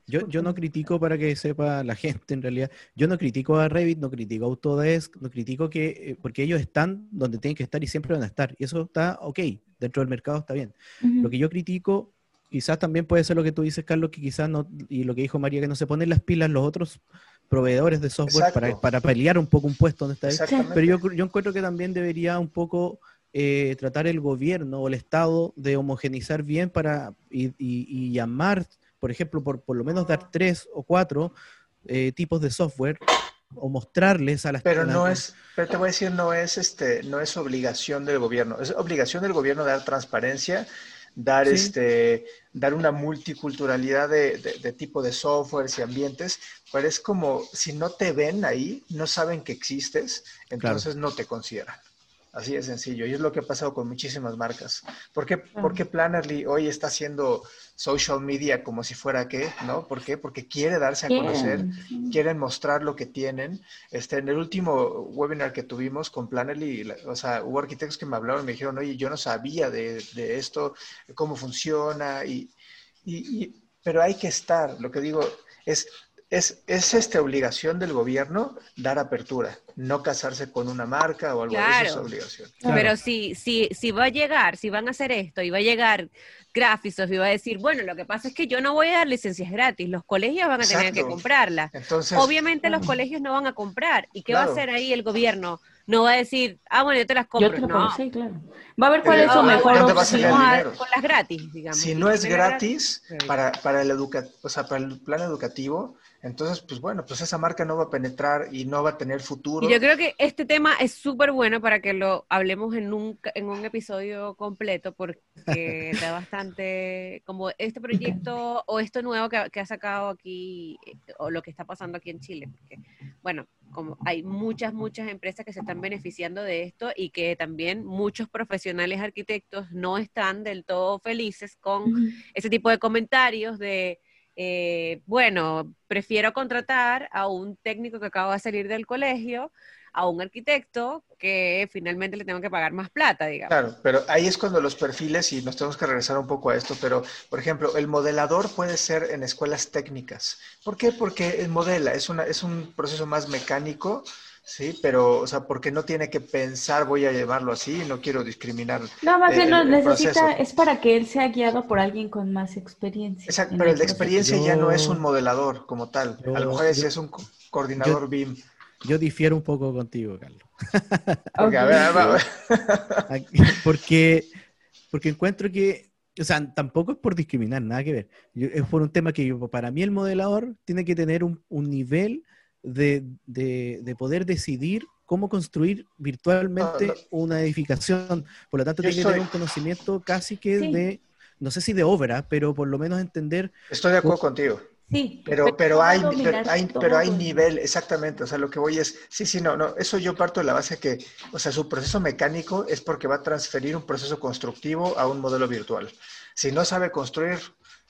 Yo, yo no critico para que sepa la *laughs* gente en realidad. Yo no critico a Revit, no critico a Autodesk, no critico que, eh, porque ellos están donde tienen que estar y siempre van a estar. Y eso está ok, dentro del mercado está bien. Lo que yo critico, quizás también puede ser lo que tú dices, Carlos, que quizás no, y lo que dijo María, que no se ponen las pilas los otros proveedores de software para, para pelear un poco un puesto donde está ahí. Pero yo, yo encuentro que también debería un poco eh, tratar el gobierno o el Estado de homogenizar bien para y, y- y llamar, por ejemplo, por, por lo menos dar tres o cuatro eh, tipos de software o mostrarles a las Pero no es, pero te voy a decir, no es este, no es obligación del gobierno. Es obligación del gobierno dar transparencia, dar Sí. este, dar una multiculturalidad de, de- de tipo de softwares y ambientes, pero es como si no te ven ahí, no saben que existes, entonces no te consideran. Así de sencillo. Y es lo que ha pasado con muchísimas marcas. ¿Por qué, por qué Plannerly hoy está haciendo social media como si fuera qué? ¿No? ¿Por qué? Porque quiere darse a conocer Quieren, quieren mostrar lo que tienen. Este, en el último webinar que tuvimos con Plannerly, la- o sea, hubo arquitectos que me hablaron y me dijeron, oye, yo no sabía de, de esto, cómo funciona, y, y- y- pero hay que estar, lo que digo es, es, es esta obligación del gobierno dar apertura, no casarse con una marca o algo, eso es Claro. obligación. Claro. Pero si, si, si va a llegar, si van a hacer esto y va a llegar Graphisoft y va a decir, bueno, lo que pasa es que yo no voy a dar licencias gratis, los colegios van a tener que comprarlas. Entonces, Obviamente los colegios no van a comprar. ¿Y qué va a Claro. hacer ahí el gobierno? No va a decir, ah, bueno, yo te las Yo compro. te lo no. pongo, sí, claro. Va a ver cuál Eh, es su ¿dónde mejor va a Vamos salir opción. el a- dinero? con las gratis, digamos. si no es gratis gratis. para, para el educa o sea, para el plan educativo, entonces, pues bueno, pues esa marca no va a penetrar y no va a tener futuro. Y yo creo que este tema es súper bueno para que lo hablemos en un, en un episodio completo porque *laughs* da bastante, como este proyecto o esto nuevo que, que ha sacado aquí eh, o lo que está pasando aquí en Chile. Porque, bueno, como hay muchas, muchas empresas que se están beneficiando de esto y que también muchos profesionales arquitectos no están del todo felices con ese tipo de comentarios de, eh, bueno, prefiero contratar a un técnico que acaba de salir del colegio, a un arquitecto que finalmente le tengo que pagar más plata, digamos. Claro, pero ahí es cuando los perfiles, y nos tenemos que regresar un poco a esto, pero, por ejemplo, el modelador puede ser en escuelas técnicas. ¿Por qué? Porque el modela, es, una, es un proceso más mecánico, ¿sí? Pero, o sea, porque no tiene que pensar, voy a llevarlo así, no quiero discriminar. No, más bien el necesita, proceso. es para que él sea guiado por alguien con más experiencia. Exacto, pero el de experiencia ya no es un modelador como tal. a lo mejor ese yo- es un co- coordinador BIM. Yo difiero un poco contigo, Carlos. *laughs* Porque, a ver, a ver, a ver. Aquí- porque, porque encuentro que, o sea, tampoco es por discriminar, nada que ver. Yo- es por un tema que yo- para mí el modelador tiene que tener un, un nivel de, de- de poder decidir cómo construir virtualmente No, no. una edificación. Por lo tanto, Yo tiene que tener un conocimiento casi que Sí. de, no sé si de obra, pero por lo menos entender Estoy de acuerdo contigo. Sí, Pero, pero a hay, pero hay, pero hay nivel, exactamente. O sea, lo que voy es, sí, sí, no, no, eso yo parto de la base que, o sea, su proceso mecánico es porque va a transferir un proceso constructivo a un modelo virtual. Si no sabe construir,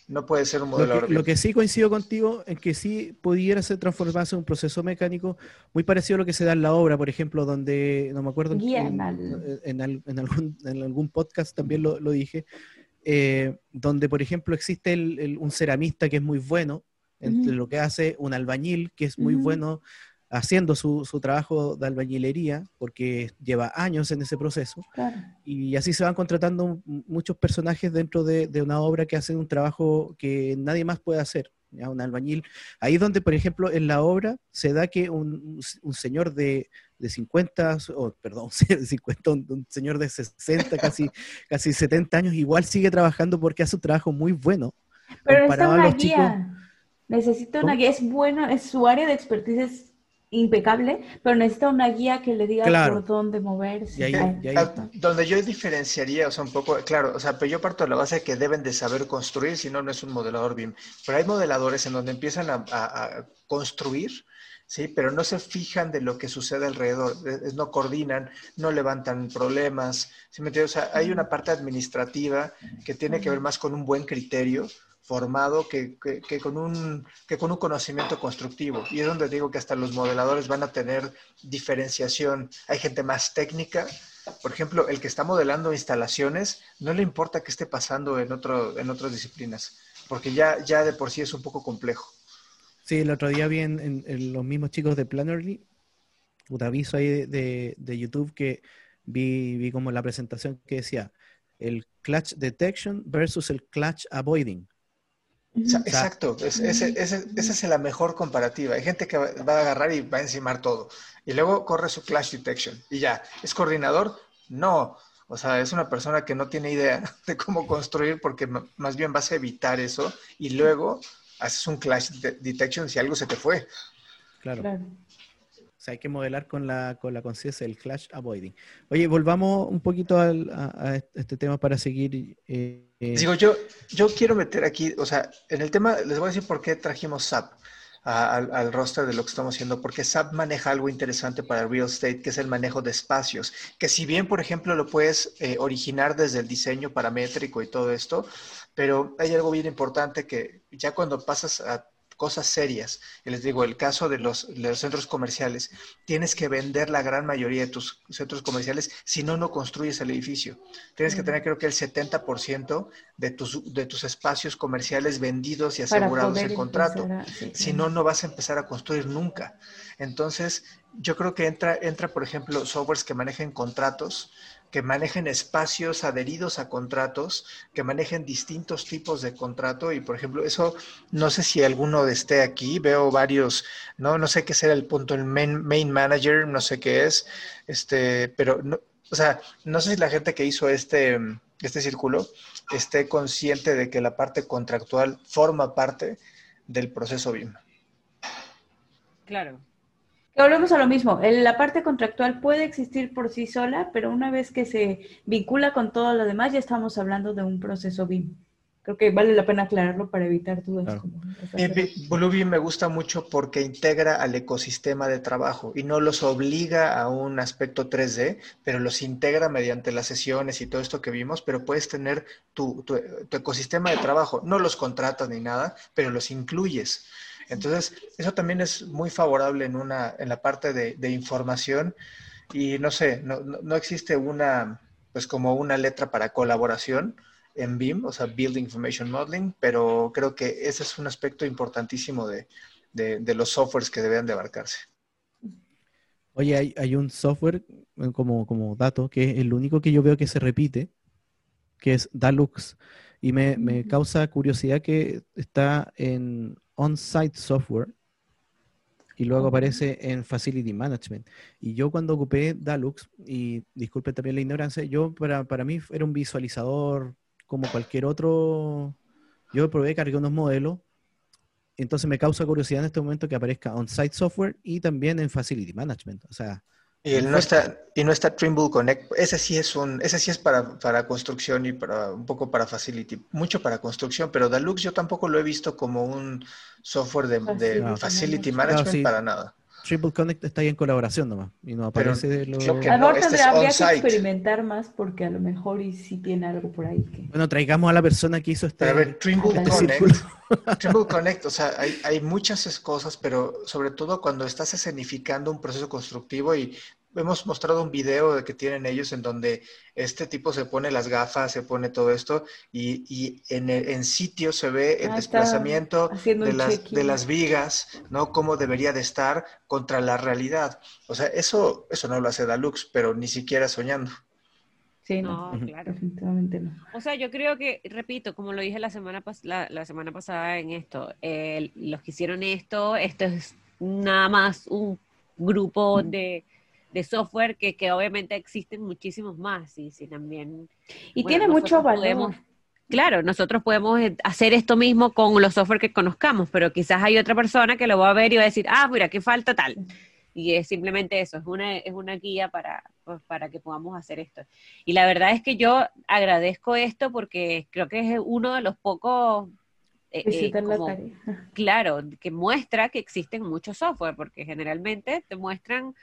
no puede ser un Lo modelo que, lo que sí coincido contigo en que sí pudiera ser transformarse en un proceso mecánico muy parecido a lo que se da en la obra, por ejemplo, donde, no me acuerdo, en, en- en al- en algún, en algún podcast también lo, lo dije, eh, donde, por ejemplo, existe un ceramista que es muy bueno, entre lo que hace un albañil que es muy bueno haciendo su, trabajo de albañilería, porque lleva años en ese proceso, y así se van contratando muchos personajes dentro de, una obra que hacen un trabajo que nadie más puede hacer, un albañil. Ahí es donde, por ejemplo, en la obra se da que un, señor de, de 50, o perdón, *laughs* 50, un, señor de 60, casi, casi 70 años, igual sigue trabajando porque hace un trabajo muy bueno. Pero necesita una guía. Necesita una guía. Es bueno, es su área de expertise impecable, pero necesita una guía que le diga por dónde moverse. Ah, donde yo diferenciaría, o sea, un poco, claro, o sea, pero yo parto de la base de que deben de saber construir, si no, no es un modelador BIM. Pero hay modeladores en donde empiezan a, construir, ¿sí? Pero no se fijan de lo que sucede alrededor, no coordinan, no levantan problemas, ¿sí me entiendes? O sea, hay una parte administrativa que tiene que ver más con un buen criterio, formado que, que, con un, que con un conocimiento constructivo. Y es donde digo que hasta los modeladores van a tener diferenciación. Hay gente más técnica. Por ejemplo, el que está modelando instalaciones, no le importa qué esté pasando en, otro, en otras disciplinas, porque ya, ya de por sí es un poco complejo. Sí, el otro día vi en, los mismos chicos de Plannerly, un aviso ahí de, de, YouTube que vi, vi como la presentación que decía el clutch detection versus el clutch avoiding. Exacto, esa es la mejor comparativa. Hay gente que va, a agarrar y va a encimar todo. Y luego corre su clash detection. Y ya, ¿es coordinador? No. O sea, es una persona que no tiene idea *laughs* de cómo construir porque más bien vas a evitar eso y luego haces un clash detection si algo se te fue. Claro. Sea, hay que modelar con la, con la conciencia del clash avoiding. Oye, volvamos un poquito a, este tema para seguir eh, Digo, yo, yo quiero meter aquí, o sea, en el tema, les voy a decir por qué trajimos SAP al, roster de lo que estamos haciendo, porque SAP maneja algo interesante para real estate, que es el manejo de espacios, que si bien, por ejemplo, lo puedes eh, originar desde el diseño paramétrico y todo esto, pero hay algo bien importante que ya cuando pasas a cosas serias. Y les digo, el caso de los, centros comerciales, tienes que vender la gran mayoría de tus centros comerciales, si no, no construyes el edificio. Tienes que tener creo que el 70% de tus, de tus espacios comerciales vendidos y asegurados en contrato. Si no, no vas a empezar a construir nunca. Entonces, yo creo que entra, entra por ejemplo, softwares que manejen contratos que manejen espacios adheridos a contratos, que manejen distintos tipos de contrato y, por ejemplo, eso no sé si alguno esté aquí, veo varios, no, no sé qué será el punto, el main, main manager, no sé qué es, este, pero, no, o sea, no sé si la gente que hizo este, este círculo esté consciente de que la parte contractual forma parte del proceso BIM. Claro. Volvemos a lo mismo, la parte contractual puede existir por sí sola, pero una vez que se vincula con todo lo demás, ya estamos hablando de un proceso BIM. Creo que vale la pena aclararlo para evitar dudas. Blue BIM me gusta mucho porque integra al ecosistema de trabajo y no los obliga a un aspecto 3D, pero los integra mediante las sesiones y todo esto que vimos, pero puedes tener tu, tu ecosistema de trabajo, no los contratas ni nada, pero los incluyes. Entonces, eso también es muy favorable en, una, en la parte de, información y no sé, no, no, existe una, pues como una letra para colaboración en BIM, o sea, Building Information Modeling, pero creo que ese es un aspecto importantísimo de, de, los softwares que deben de abarcarse. Oye, hay, hay, un software eh, como, como dato que es el único que yo veo que se repite, que es Dalux. Y me, me causa curiosidad que está en on-site software y luego aparece en Facility Management. Y yo cuando ocupé Dalux, y disculpe también la ignorancia, yo para, para mí era un visualizador como cualquier otro. Yo probé, cargué unos modelos, entonces me causa curiosidad en este momento que aparezca on-site software y también en Facility Management. O sea, y no está, y no está Trimble Connect. Ese sí es un, ese sí es para, para construcción y para un poco para facility, mucho para construcción, pero Dalux yo tampoco lo he visto como un software de, facility management para nada. Triple Connect está ahí en colaboración nomás y no aparece de lo... que a este habría que experimentar más porque a lo mejor y si tiene algo por ahí que... Bueno, traigamos a la persona que hizo este... a ver, Trimble este Connect, *laughs* Trimble Connect, o sea, hay, hay muchas cosas, pero sobre todo cuando estás escenificando un proceso constructivo y hemos mostrado un video de que tienen ellos en donde este tipo se pone las gafas, se pone todo esto y, y en, en sitio se ve el Ah, desplazamiento de las, de las vigas, ¿no? Cómo debería de estar contra la realidad. O sea, eso, eso no lo hace Dalux, pero ni siquiera soñando. Sí, no, No, claro. definitivamente no. O sea, yo creo que, repito, como lo dije la semana, pas- la, la semana pasada en esto, eh, los que hicieron esto, esto es nada más un grupo de, de software que, que obviamente existen muchísimos más y si también... Y bueno, tiene mucho valor. podemos- Claro, nosotros podemos eh, hacer esto mismo con los software que conozcamos, pero quizás hay otra persona que lo va a ver y va a decir, ah, mira, aquí falta tal. Y es simplemente eso, es una, es una guía para, pues, para que podamos hacer esto. Y la verdad es que yo agradezco esto porque creo que es uno de los pocos, eh, eh, como- claro, que muestra que existen muchos software, porque generalmente te muestran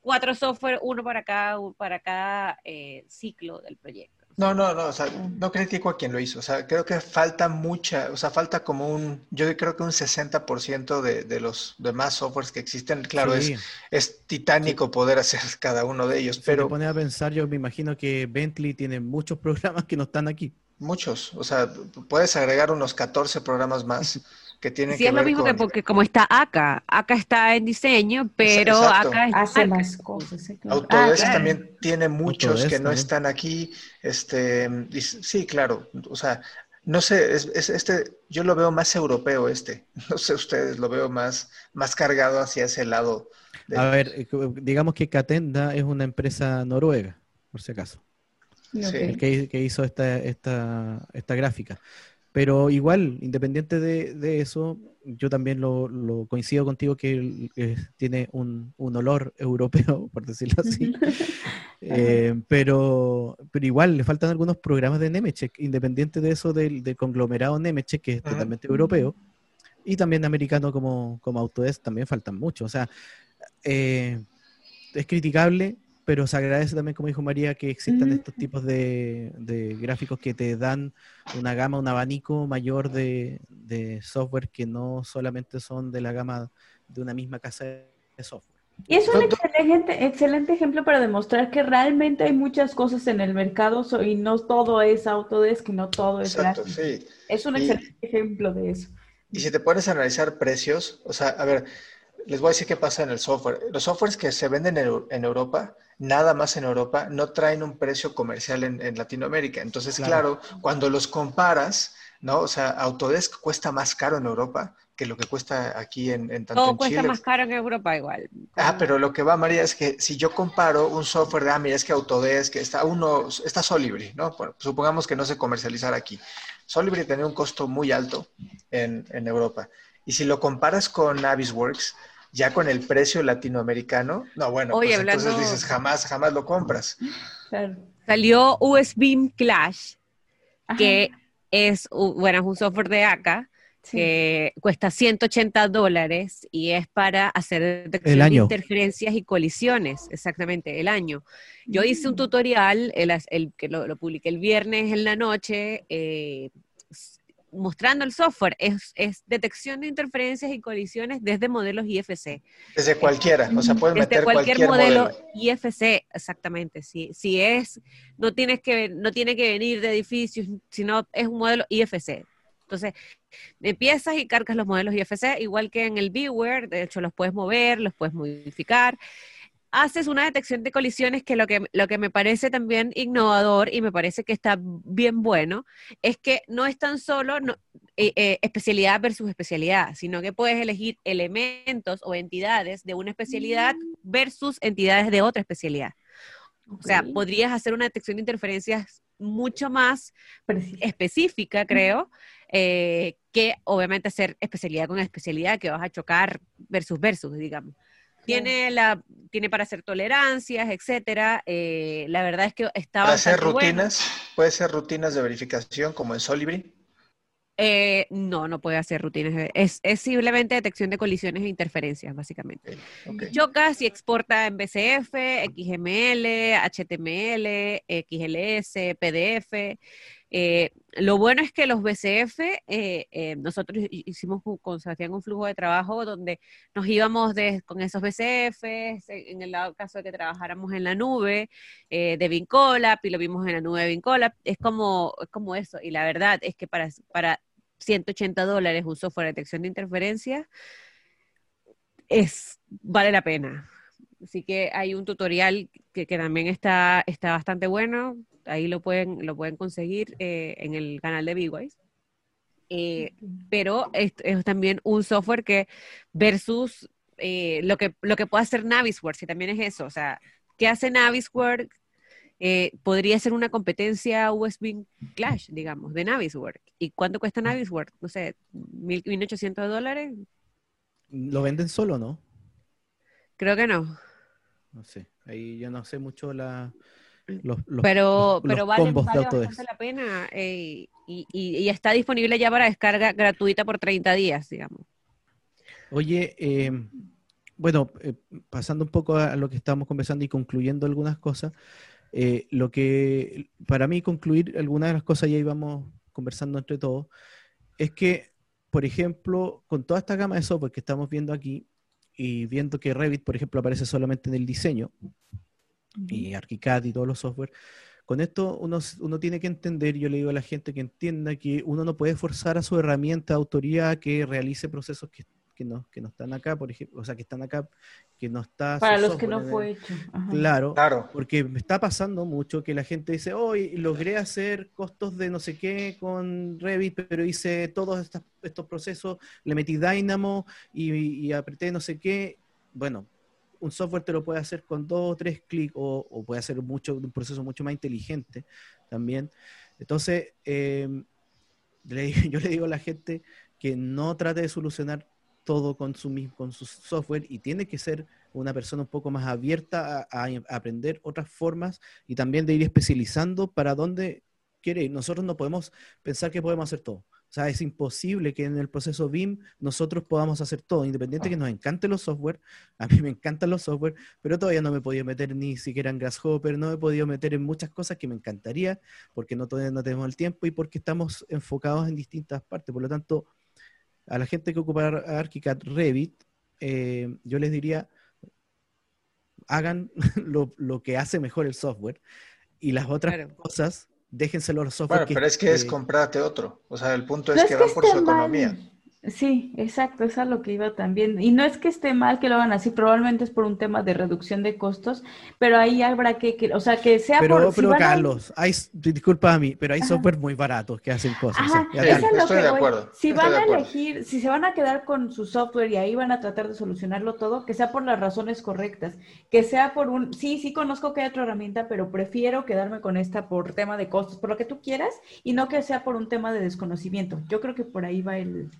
cuatro software, uno para cada, para cada eh, ciclo del proyecto. No, no, no, o sea, no critico a quien lo hizo, o sea, creo que falta mucha, o sea, falta como un, yo creo que un 60% de, de los demás softwares que existen, claro, Sí. es, es titánico poder hacer *laughs* cada uno de ellos, Si te pero pones a pensar, yo me imagino que Bentley tiene muchos *laughs* programas que no están aquí. muchos, o sea, puedes agregar unos 14 programas más *laughs* que tienen Sí, que es lo mismo que porque como está acá, acá está en diseño, pero acá Hace más cosas. sí. Autodesk Ah, claro. también tiene muchos Autodesk que no también. están aquí. Este, y sí, claro. O sea, no sé, es, es- este, yo lo veo más europeo este. *laughs* No sé ustedes, lo veo más, más cargado hacia ese lado. de- A ver, eh, digamos que Catenda es una empresa noruega, por si acaso, Sí. el que, que hizo esta, esta, esta gráfica. Pero igual, independiente de, de eso, yo también lo, lo coincido contigo que eh, tiene un, un olor *laughs* europeo, por decirlo así. *laughs* Eh, pero, pero igual le faltan algunos programas de Nemetschek, independiente de eso del, del conglomerado Nemetschek, que es totalmente europeo, y también americano como, como Autodesk, también faltan mucho. O sea, eh, es criticable, pero se agradece también, como dijo María, que existan estos tipos de, de gráficos que te dan una gama, un abanico mayor de, de software que no solamente son de la gama de una misma casa de software. Y es un excelente, excelente ejemplo para demostrar que realmente hay muchas cosas en el mercado y no todo es Autodesk y no todo es Exacto, sí. Es un Y- excelente ejemplo de eso. Y si te pones a analizar precios, o sea, a ver, les voy a decir qué pasa en el software. Los softwares que se venden en, en Europa, nada más en Europa, no traen un precio comercial en, en Latinoamérica. Entonces, Claro. claro. cuando los comparas, ¿no? O sea, Autodesk cuesta más caro en Europa que lo que cuesta aquí en, en tanto Todo en cuesta Chile. más caro en Europa igual. Ah, pero lo que va, María, es que si yo comparo un software de, ah, mira, es que Autodesk, está uno, está Solibri, ¿no? Bueno, supongamos que no se comercializara aquí. Solibri tenía un costo muy alto en, en Europa. Y si lo comparas con Navisworks, ya con el precio latinoamericano, no, bueno, Oye, pues entonces dices, jamás, jamás lo compras. Claro. Salió USB Clash, Ajá, que es, bueno, es un software de acá sí. que cuesta 180 dólares y es para hacer detección El de año. interferencias y colisiones, exactamente, el año. Yo hice un Mm. tutorial, el, el- que lo, lo publiqué el viernes en la noche, eh, mostrando el software. Es, es detección de interferencias y colisiones desde modelos IFC. Desde cualquiera, o sea, puedes Desde meter cualquier, cualquier, modelo, modelo. IFC, exactamente. Si, si es, no tienes que, no tiene que venir de edificios, sino es un modelo IFC. Entonces, empiezas y cargas los modelos IFC, igual que en el Viewer, de hecho los puedes mover, los puedes modificar. Haces una detección de colisiones que lo que, lo que me parece también innovador y me parece que está bien bueno, es que no es tan solo no- eh, eh, especialidad versus especialidad, sino que puedes elegir elementos o entidades de una especialidad versus entidades de otra especialidad. O sea, podrías hacer una detección de interferencias mucho más específica, creo, eh, que obviamente hacer especialidad con especialidad que vas a chocar versus versus, digamos. Tiene, la, tiene para hacer tolerancias, etcétera. eh, la verdad es que está Para hacer bueno. rutinas, puede ser rutinas de verificación como en Solibri. Eh, no, no puede hacer rutinas. de- Es, es simplemente detección de colisiones e interferencias, básicamente. Ok. Chocas y exporta en BCF, XML, HTML, XLS, PDF. Eh, lo bueno es que los BCF, eh, eh, nosotros hicimos con Sebastián un flujo de trabajo donde nos íbamos con esos BCF, en el caso de que trabajáramos en la nube de Vincolab y lo vimos en la nube de Vincolab, es como, es como eso. Y la verdad es que para, para 180 dólares un software de detección de interferencias, es, vale la pena. Así que hay un tutorial que, también está, está bastante bueno. Ahí lo pueden, lo pueden conseguir eh, en el canal de Bwise. Eh, pero es, también un software que versus eh, lo, que, lo que puede hacer Navisware, si también es eso. O sea, ¿qué hace Navisware? podría ser una competencia USB Clash, digamos, de Navisware. ¿Y cuánto cuesta Navisware? No sé, 1.800 dólares. ¿Lo venden solo, no? Creo que no. No sé, ahí yo no sé mucho la, los, pero pero vale, bastante la pena eh, y, está disponible ya para descarga gratuita por 30 días, digamos. Oye, em, bueno, eh, pasando un poco a lo que estábamos conversando y concluyendo algunas cosas, eh, lo que para mí concluir algunas de las cosas ya íbamos conversando entre todos, es que, por ejemplo, con toda esta gama de software que estamos viendo aquí, y viendo que Revit, por ejemplo, aparece solamente en el diseño, y ArchiCAD y todos los software, con esto uno, uno, tiene que entender, yo le digo a la gente que entienda que uno no puede forzar a su herramienta de autoría que realice procesos que que no, que no están acá, por ejemplo, o sea, que están acá, que no está... Para los que no fue hecho. Claro, claro, porque me está pasando mucho que la gente dice, hoy logré hacer costos de no sé qué con Revit, pero hice todos estos, procesos, le metí Dynamo y, apreté no sé qué. Bueno, un software te lo puede hacer con dos o tres clics o, puede hacer mucho, un proceso mucho más inteligente también. Entonces, em, *laughs* yo le digo a la gente que no trate de solucionar todo con su, con su software y tiene que ser una persona un poco más abierta a, aprender otras formas y también de ir especializando para dónde quiere ir. Nosotros no podemos pensar que podemos hacer todo. O sea, es imposible que en el proceso BIM nosotros podamos hacer todo, independiente que nos encanten los software. A mí me encantan los software, pero todavía no me he podido meter ni siquiera en Grasshopper, no me he podido meter en muchas cosas que me encantaría, porque no todavía no tenemos el tiempo y porque estamos enfocados en distintas partes. Por lo tanto, a la gente que ocupa ArchiCAD Revit, eh, yo les diría, hagan *laughs* lo, que hace mejor el software y las otras cosas, déjenselo los software. Bueno, pero es que es comprarte otro. O sea, el punto es que va por su economía. Sí, exacto, es a lo que iba también. Y no es que esté mal que lo hagan así, probablemente es por un tema de reducción de costos, pero ahí habrá que, o sea, que sea pero, por... Pero, Carlos, hay, disculpa a mí, pero hay software muy baratos que hacen cosas. Ajá, estoy de acuerdo. Si van a elegir, si se van a quedar con su software y ahí van a tratar de solucionarlo todo, que sea por las razones correctas, que sea por un, sí, sí conozco que hay otra herramienta, pero prefiero quedarme con esta por tema de costos, por lo que tú quieras, y no que sea por un tema de desconocimiento. Yo creo que por ahí va el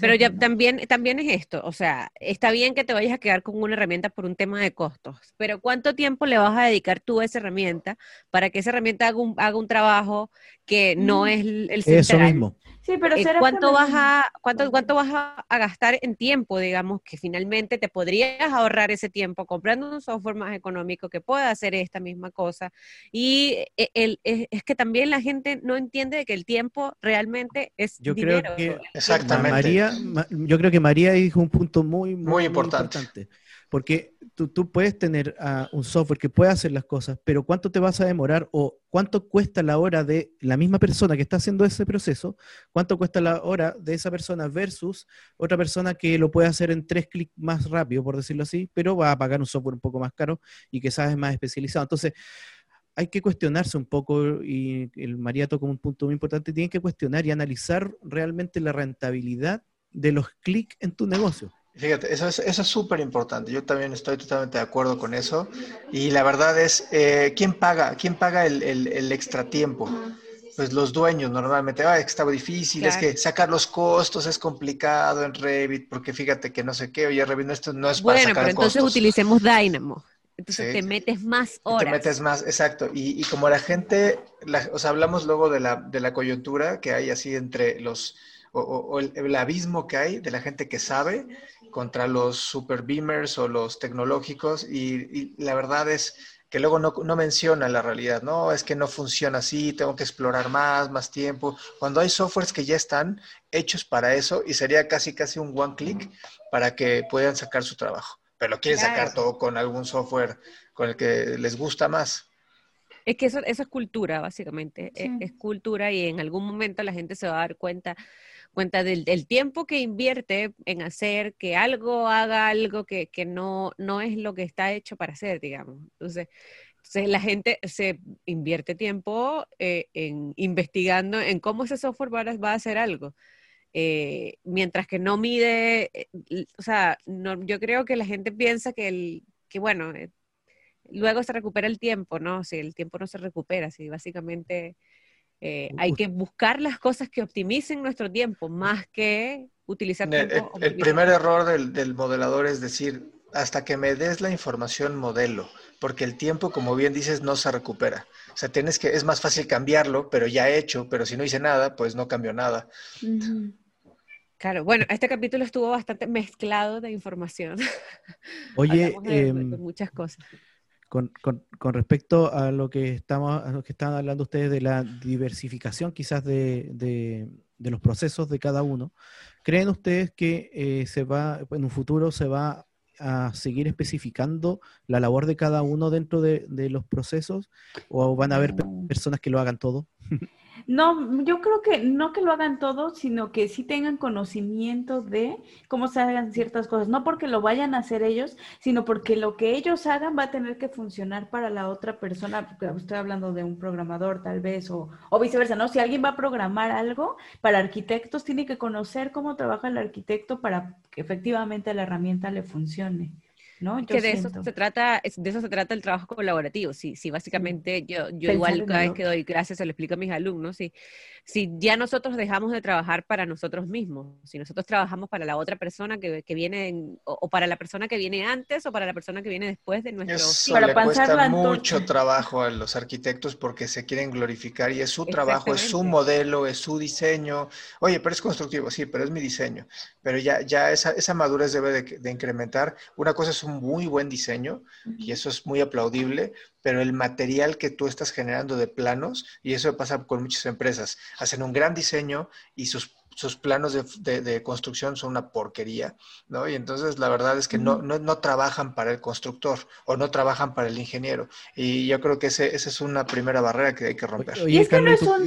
pero ya también, también es esto, o sea, está bien que te vayas a quedar con una herramienta por un tema de costos, pero ¿cuánto tiempo le vas a dedicar tú a esa herramienta para que esa herramienta haga un, haga un trabajo que no mm. es el, el Eso mismo. Sí, pero eh, ¿cuánto, vas a, cuánto, ¿Cuánto vas a, gastar en tiempo, digamos, que finalmente te podrías ahorrar ese tiempo comprando un software más económico que pueda hacer esta misma cosa? Y eh, el, es, que también la gente no entiende que el tiempo realmente es yo dinero. Creo que, Exactamente. María, yo creo que María dijo un punto muy, muy, importante. Porque tú, puedes tener ah, un software que puede hacer las cosas, pero ¿cuánto te vas a demorar o cuánto cuesta la hora de la misma persona que está haciendo ese proceso? ¿Cuánto cuesta la hora de esa persona versus otra persona que lo puede hacer en tres clics más rápido, por decirlo así, pero va a pagar un software un poco más caro y que sabes más especializado? Entonces, hay que cuestionarse un poco, y el María tocó un punto muy importante, tienen que cuestionar y analizar realmente la rentabilidad de los clics en tu negocio. Fíjate, eso es eso es súper importante. Yo también estoy totalmente de acuerdo con eso. Y la verdad es, eh, ¿quién paga? ¿Quién paga el, el, extra tiempo? Pues los dueños normalmente. Ah, estaba difícil, es que sacar los costos es complicado en Revit, porque fíjate que no sé qué, oye, Revit, esto no es para bueno, pero entonces utilicemos Dynamo. Entonces te metes más horas. Te metes más, exacto. Y, y como la gente, o sea, hablamos luego de la, de la coyuntura que hay así entre los, o, el, abismo que hay de la gente que sabe contra los super beamers o los tecnológicos y, la verdad es, que luego no, no menciona la realidad, no, es que no funciona así, tengo que explorar más, más tiempo, cuando hay softwares que ya están hechos para eso y sería casi casi un one click para que puedan sacar su trabajo, pero lo quieren sacar todo con algún software con el que les gusta más. Es que eso, eso es cultura, básicamente, es, es cultura y en algún momento la gente se va a dar cuenta cuenta del, tiempo que invierte en hacer que algo haga algo que, no, no es lo que está hecho para hacer, digamos. Entonces, la gente se invierte tiempo eh, en investigando en cómo ese software va a, hacer algo. Eh, mientras que no mide, eh, o sea, no, yo creo que la gente piensa que, el, que bueno, luego se recupera el tiempo, ¿no? Si el tiempo no se recupera, si básicamente eh, hay que buscar las cosas que optimicen nuestro tiempo, más que utilizar tiempo. El, primer error del, modelador es decir, hasta que me des la información modelo, porque el tiempo, como bien dices, no se recupera. O sea, tienes que, es más fácil cambiarlo, pero ya hecho, pero si no hice nada, pues no cambió nada. Claro, bueno, este capítulo estuvo bastante mezclado de información. *laughs* Oye, em, muchas cosas. Con, respecto a lo que estamos, a lo que están hablando ustedes de la diversificación quizás de, los procesos de cada uno, ¿creen ustedes que eh, se va, en un futuro se va a seguir especificando la labor de cada uno dentro de, de los procesos o van a haber personas que lo hagan todo? *laughs* No, yo creo que no que lo hagan todo, sino que sí tengan conocimiento de cómo se hagan ciertas cosas. No porque lo vayan a hacer ellos, sino porque lo que ellos hagan va a tener que funcionar para la otra persona. Estoy hablando de un programador tal vez, o, o viceversa, ¿no? Si alguien va a programar algo para arquitectos, tiene que conocer cómo trabaja el arquitecto para que efectivamente la herramienta le funcione. ¿No? que de eso se trata, de eso se trata el trabajo colaborativo. Sí, sí, básicamente yo, yo igual cada vez que doy clases se lo explico a mis alumnos, sí, si ya nosotros dejamos de trabajar para nosotros mismos, si nosotros trabajamos para la otra persona que, que viene, o, para la persona que viene antes o para la persona que viene después de nuestro... Eso para le cuesta mucho trabajo a los arquitectos porque se quieren glorificar y es su trabajo, es su modelo, es su diseño. Oye, pero es constructivo, sí, pero es mi diseño. Pero ya, ya esa, esa madurez debe de, de incrementar. Una cosa es un muy buen diseño y eso es muy aplaudible, pero el material que tú estás generando de planos, y eso pasa con muchas empresas, hacen un gran diseño y sus, sus planos de, construcción son una porquería, ¿no? Y entonces la verdad es que no, no, trabajan para el constructor o no trabajan para el ingeniero. Y yo creo que ese, esa es una primera barrera que hay que romper. y es que no es un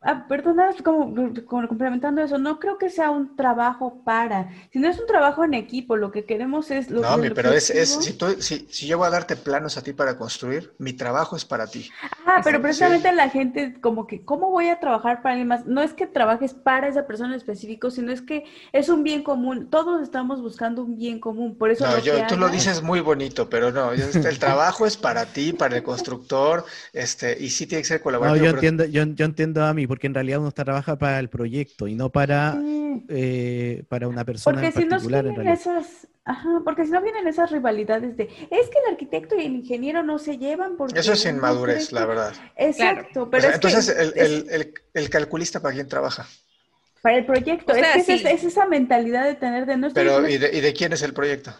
Ah, perdona, como, complementando eso, no creo que sea un trabajo para, si no es un trabajo en equipo, lo que queremos es... Lo, no, pero es, es si, tú, si, si, yo voy a darte planos a ti para construir, mi trabajo es para ti. Ah, pero precisamente la gente como que, ¿cómo voy a trabajar para alguien más? No es que trabajes para esa persona en específico, sino es que es un bien común, todos estamos buscando un bien común, por eso... No, yo, tú lo dices muy bonito, pero no, este, el trabajo es para ti, para el constructor, este, y sí tiene que ser colaborativo. No, yo, entiendo, yo, yo entiendo a mí porque en realidad uno trabaja para el proyecto y no para, eh, para una persona porque en particular. Si no esas, ajá, porque si no vienen esas rivalidades de, es que el arquitecto y el ingeniero no se llevan porque... Eso es inmadurez, la verdad. Exacto, pero Entonces, el, el, calculista para quién trabaja? Para el proyecto, es, que es, esa mentalidad de tener de no Pero, ¿y de, ¿y de quién es el proyecto?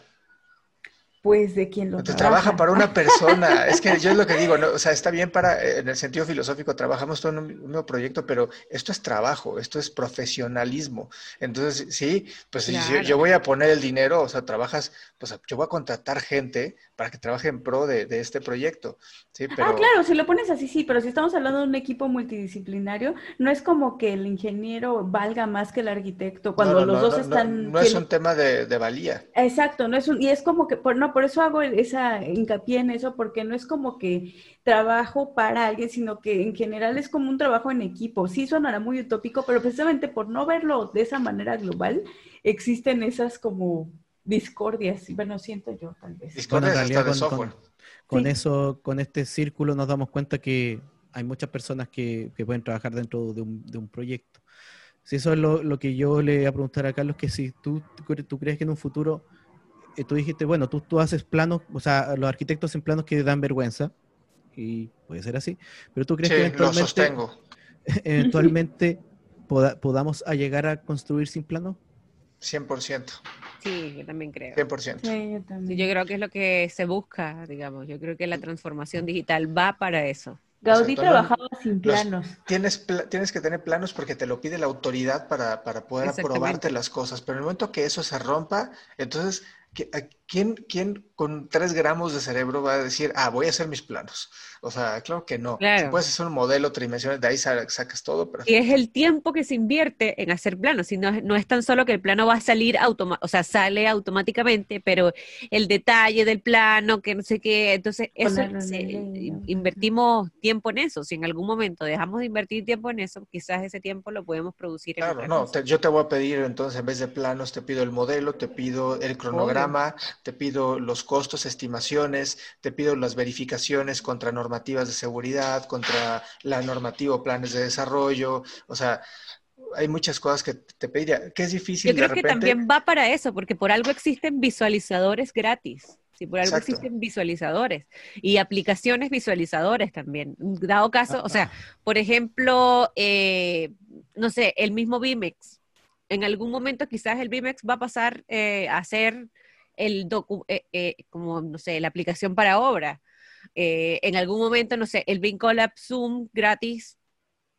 Pues de quien lo Te trabaja. para una persona. es que yo es lo que digo, ¿no? o sea, está bien para, eh, en el sentido filosófico, trabajamos todo en un, nuevo proyecto, pero esto es trabajo, esto es profesionalismo. Entonces, sí, pues si yo, voy a poner el dinero, o sea, trabajas, pues yo voy a contratar gente para que trabaje en pro de, este proyecto. ¿sí? Ah, pero... Ah, claro, si lo pones así, sí, pero si estamos hablando de un equipo multidisciplinario, no es como que el ingeniero valga más que el arquitecto cuando los dos están... No, es un tema de, de, valía. Exacto, no es un, y es como que, por, no, por eso hago esa hincapié en eso, porque no es como que trabajo para alguien, sino que en general es como un trabajo en equipo. Sí sonará muy utópico, pero precisamente por no verlo de esa manera global, existen esas como discordias, bueno, siento yo tal vez. Discordias con, software. Con, eso, con este círculo nos damos cuenta que hay muchas personas que, pueden trabajar dentro de un, de un proyecto. Si eso es lo, lo, que yo le voy a preguntar a Carlos, que si tú, tú crees que en un futuro tú dijiste, bueno, tú, tú haces planos, o sea, los arquitectos hacen planos que dan vergüenza, y puede ser así, pero tú crees que eventualmente, *laughs* eventualmente podamos llegar a construir sin plano? 100%. Sí, yo también creo. 100%. Sí, yo también. Sí, yo creo que es lo que se busca, digamos. Yo creo que la transformación digital va para eso. Gaudí Exacto, no- trabajaba sin los- planos. Tienes, pla- tienes que tener planos porque te lo pide la autoridad para, para poder aprobarte las cosas, pero en el momento que eso se rompa, entonces, ¿qui- a ¿quién, quién con tres gramos de cerebro va a decir, ah, voy a hacer mis planos? O sea, claro que no. Claro. Si puedes hacer un modelo tridimensional, de ahí sa- sacas todo, pero Y es el tiempo que se invierte en hacer planos, y no, es- no es tan solo que el plano va a salir automáticamente, o sea, sale automáticamente, pero el detalle del plano, que no sé qué, entonces eso en se- invertimos tiempo en eso. Si en algún momento dejamos de invertir tiempo en eso, quizás ese tiempo lo podemos producir en Claro, otra no, te- yo te voy a pedir entonces en vez de planos, te pido el modelo, te pido el cronograma, te pido los costos, estimaciones, te pido las verificaciones contra normativas de seguridad, contra la normativa o planes de desarrollo, o sea, hay muchas cosas que te pediría, que es difícil Yo creo de que también va para eso, porque por algo existen visualizadores gratis. Si por algo Exacto. existen visualizadores y aplicaciones visualizadores también. Dado caso, o sea, por ejemplo, eh, no sé, el mismo Vimex. En algún momento quizás el Vimex va a pasar eh, a ser el docu, eh, eh, como, no sé, la aplicación para obra. Eh, en algún momento, no sé, el Vincolab Zoom gratis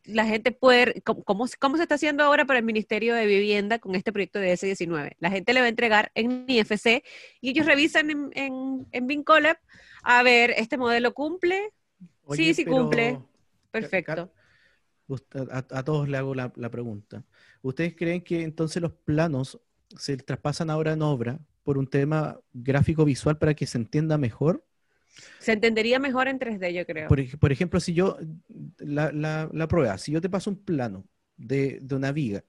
la gente puede, ¿cómo, cómo, se está haciendo ahora para el Ministerio de Vivienda con este proyecto de S19? La gente le va a entregar en IFC y ellos revisan en, en, en Vincolab a ver, ¿este modelo cumple? Oye, sí, sí pero- cumple. Perfecto. A todos le hago la, la pregunta. ¿Ustedes creen que entonces los planos se traspasan ahora en obra por un tema gráfico visual para que se entienda mejor? Se entendería mejor en 3D, yo creo. Por, por ejemplo, si yo, la, la- la prueba, si yo te paso un plano de, de una viga,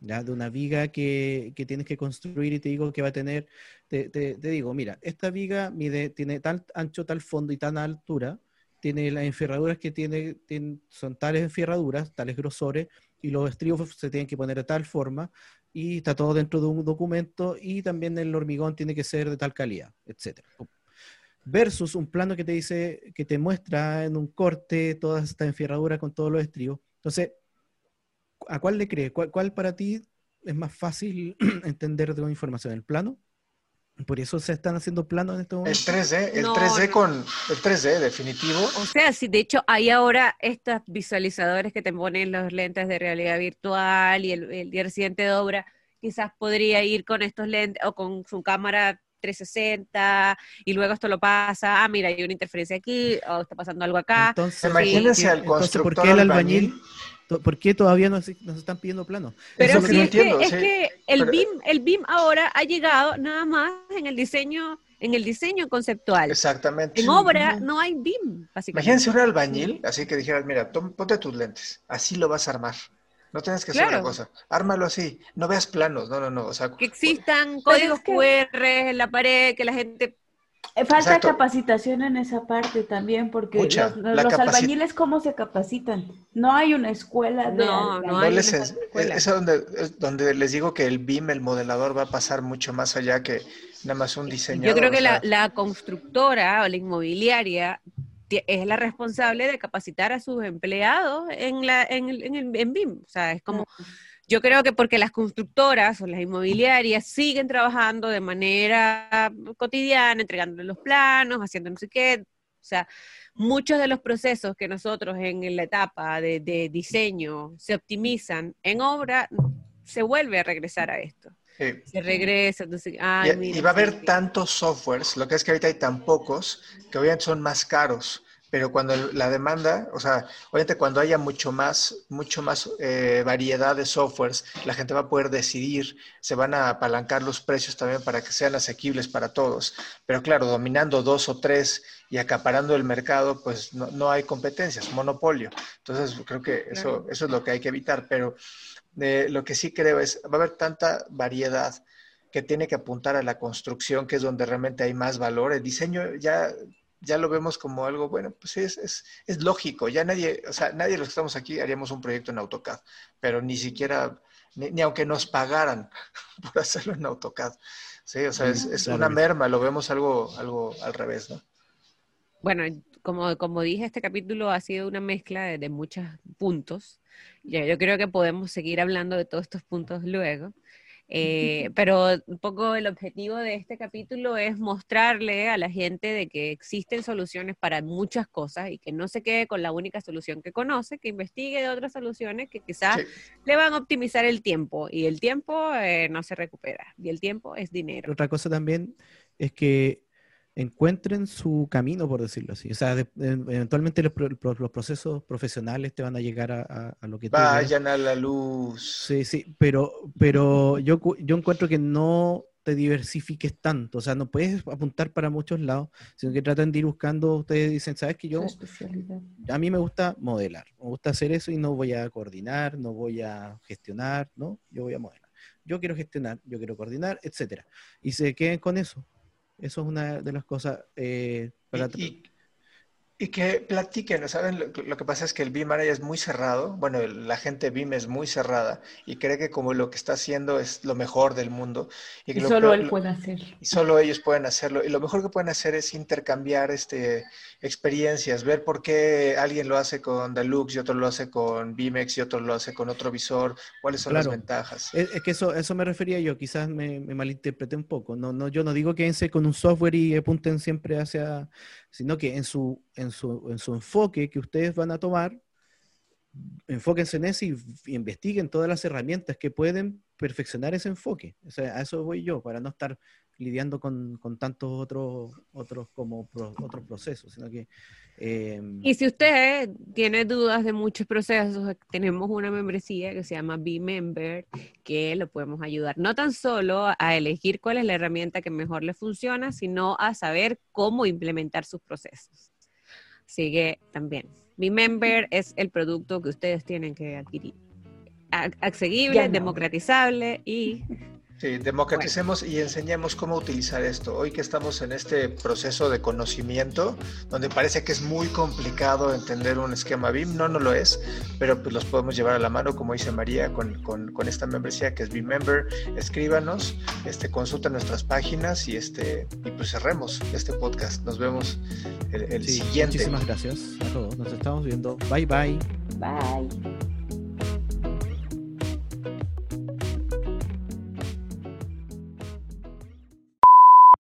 ¿ya? de una viga que, que tienes que construir y te digo que va a tener, te, te- te digo, mira, esta viga mide, tiene tal ancho, tal fondo y tan altura, tiene las enferraduras que tiene, tiene- son tales enferraduras, tales grosores, y los estribos se tienen que poner de tal forma, y está todo dentro de un documento, y también el hormigón tiene que ser de tal calidad, etcétera versus un plano que te dice, que te muestra en un corte todas estas enferraduras con todos los estribos. Entonces, ¿a cuál le crees? ¿Cuál, cuál para ti es más fácil *clears throat* entender de la información? ¿El plano? Por eso se están haciendo planos en este El momento. 3D, el No, 3D no. con el 3D definitivo. O sea, si de hecho hay ahora estos visualizadores que te ponen los lentes de realidad virtual y el, el día siguiente de obra, quizás podría ir con estos lentes o con su cámara 360 y luego esto lo pasa, ah, mira, hay una interferencia aquí, o está pasando algo acá. Entonces, Imagínense ¿por al qué- entonces, ¿por constructor qué el albañil. albañil? ¿Por qué todavía nos, nos están pidiendo planos? Pero sí, no es, entiendo, que, es sí. que el Pero- BIM, el BIM ahora ha llegado nada más en el diseño, en el diseño conceptual. Exactamente. En obra no hay BIM, básicamente. Imagínense un albañil, así que dijeras, mira, tom- ponte tus lentes, así lo vas a armar. No tienes que hacer Claro. una cosa. Ármalo así. No veas planos. No, no, no. O sea, Que existan códigos es que- QR en la pared, que la gente Falta Exacto. capacitación en esa parte también, porque Mucha. los, los capaci- albañiles, ¿cómo se capacitan? No hay una escuela de No, no albañiles. no hay les una es, escuela. es donde, es donde les digo que el BIM, el modelador, va a pasar mucho más allá que nada más un diseñador. Yo creo que la, la constructora o la inmobiliaria es la responsable de capacitar a sus empleados en, la, en, el, en, el- en BIM. O sea, es como, yo creo que porque las constructoras o las inmobiliarias siguen trabajando de manera cotidiana, entregándole los planos, haciendo no sé qué. O sea, muchos de los procesos que nosotros en la etapa de, de diseño se optimizan en obra, se vuelve a regresar a esto. sí. Se regresa, entonces, Y, ay, y mira, va a haber sí, tantos softwares, lo que es que ahorita hay tan pocos, que obviamente son más caros, pero cuando la demanda, o sea, obviamente cuando haya mucho más, mucho más eh, variedad de softwares, la gente va a poder decidir, se van a apalancar los precios también para que sean asequibles para todos. Pero claro, dominando dos o tres y acaparando el mercado, pues no, no hay competencias, monopolio. Entonces, creo que eso, eso es lo que hay que evitar, pero eh, lo que sí creo es, va a haber tanta variedad que tiene que apuntar a la construcción, que es donde realmente hay más valor. El diseño ya, ya lo vemos como algo, bueno, pues es, es, es lógico. Ya nadie, o sea, nadie de los que estamos aquí haríamos un proyecto en AutoCAD, pero ni siquiera, ni, ni aunque nos pagaran *laughs* por hacerlo en AutoCAD. Sí, o sea, es, es Claro una merma, lo vemos algo, algo al revés, ¿no? Bueno, como, como dije, este capítulo ha sido una mezcla de, de muchos puntos. Ya, yo creo que podemos seguir hablando de todos estos puntos luego. Eh, pero un poco el objetivo de este capítulo es mostrarle a la gente de que existen soluciones para muchas cosas y que no se quede con la única solución que conoce, que investigue de otras soluciones que quizás le van a optimizar el tiempo y el tiempo eh, no se recupera y el tiempo es dinero. Otra cosa también es que encuentren su camino, por decirlo así. O sea, eventualmente los, procesos profesionales te van a llegar a, lo que tú Vayan a la luz. Sí, sí, pero, pero yo, yo encuentro que no te diversifiques tanto, o sea, no puedes apuntar para muchos lados, sino que traten de ir buscando, ustedes dicen, ¿sabes que yo? A mí me gusta modelar, me gusta hacer eso y no voy a coordinar, no voy a gestionar, ¿no? Yo voy a modelar. Yo quiero gestionar, yo quiero coordinar, etcétera. Y se queden con eso, eso es una de las cosas eh, para... Y que platiquen, ¿saben? Lo, que pasa es que el BIM ahora es muy cerrado. Bueno, la gente BIM es muy cerrada y cree que como lo que está haciendo es lo mejor del mundo. Y, que solo él puede hacer. Y solo ellos pueden hacerlo. Y lo mejor que pueden hacer es intercambiar este, experiencias, ver por qué alguien lo hace con Deluxe y otro lo hace con BIMEX y otro lo hace con otro visor, cuáles son las ventajas. Es, que eso, eso me refería yo, quizás me, me malinterpreté un poco. No, no, yo no digo que con un software y apunten siempre hacia sino que en su, en su, en su enfoque que ustedes van a tomar, enfóquense en eso y, investiguen todas las herramientas que pueden perfeccionar ese enfoque. A eso voy yo, para no estar lidiando con, tantos otros otros como otros procesos, sino que em, y si usted tiene dudas de muchos procesos, tenemos una membresía que se llama Be Member, que lo podemos ayudar no tan solo a elegir cuál es la herramienta que mejor le funciona, sino a saber cómo implementar sus procesos. Así que también, Be Member es el producto que ustedes tienen que adquirir. Accesible, democratizable y Sí, democraticemos y enseñemos cómo utilizar esto. Hoy que estamos en este proceso de conocimiento, donde parece que es muy complicado entender un esquema BIM, no, no lo es, pero pues los podemos llevar a la mano, como dice María, con, esta membresía que es BIM Member. Escríbanos, este, consulta nuestras páginas y, este, y pues cerremos este podcast. Nos vemos el, el siguiente. Muchísimas gracias a todos. Nos estamos viendo. Bye, bye. Bye.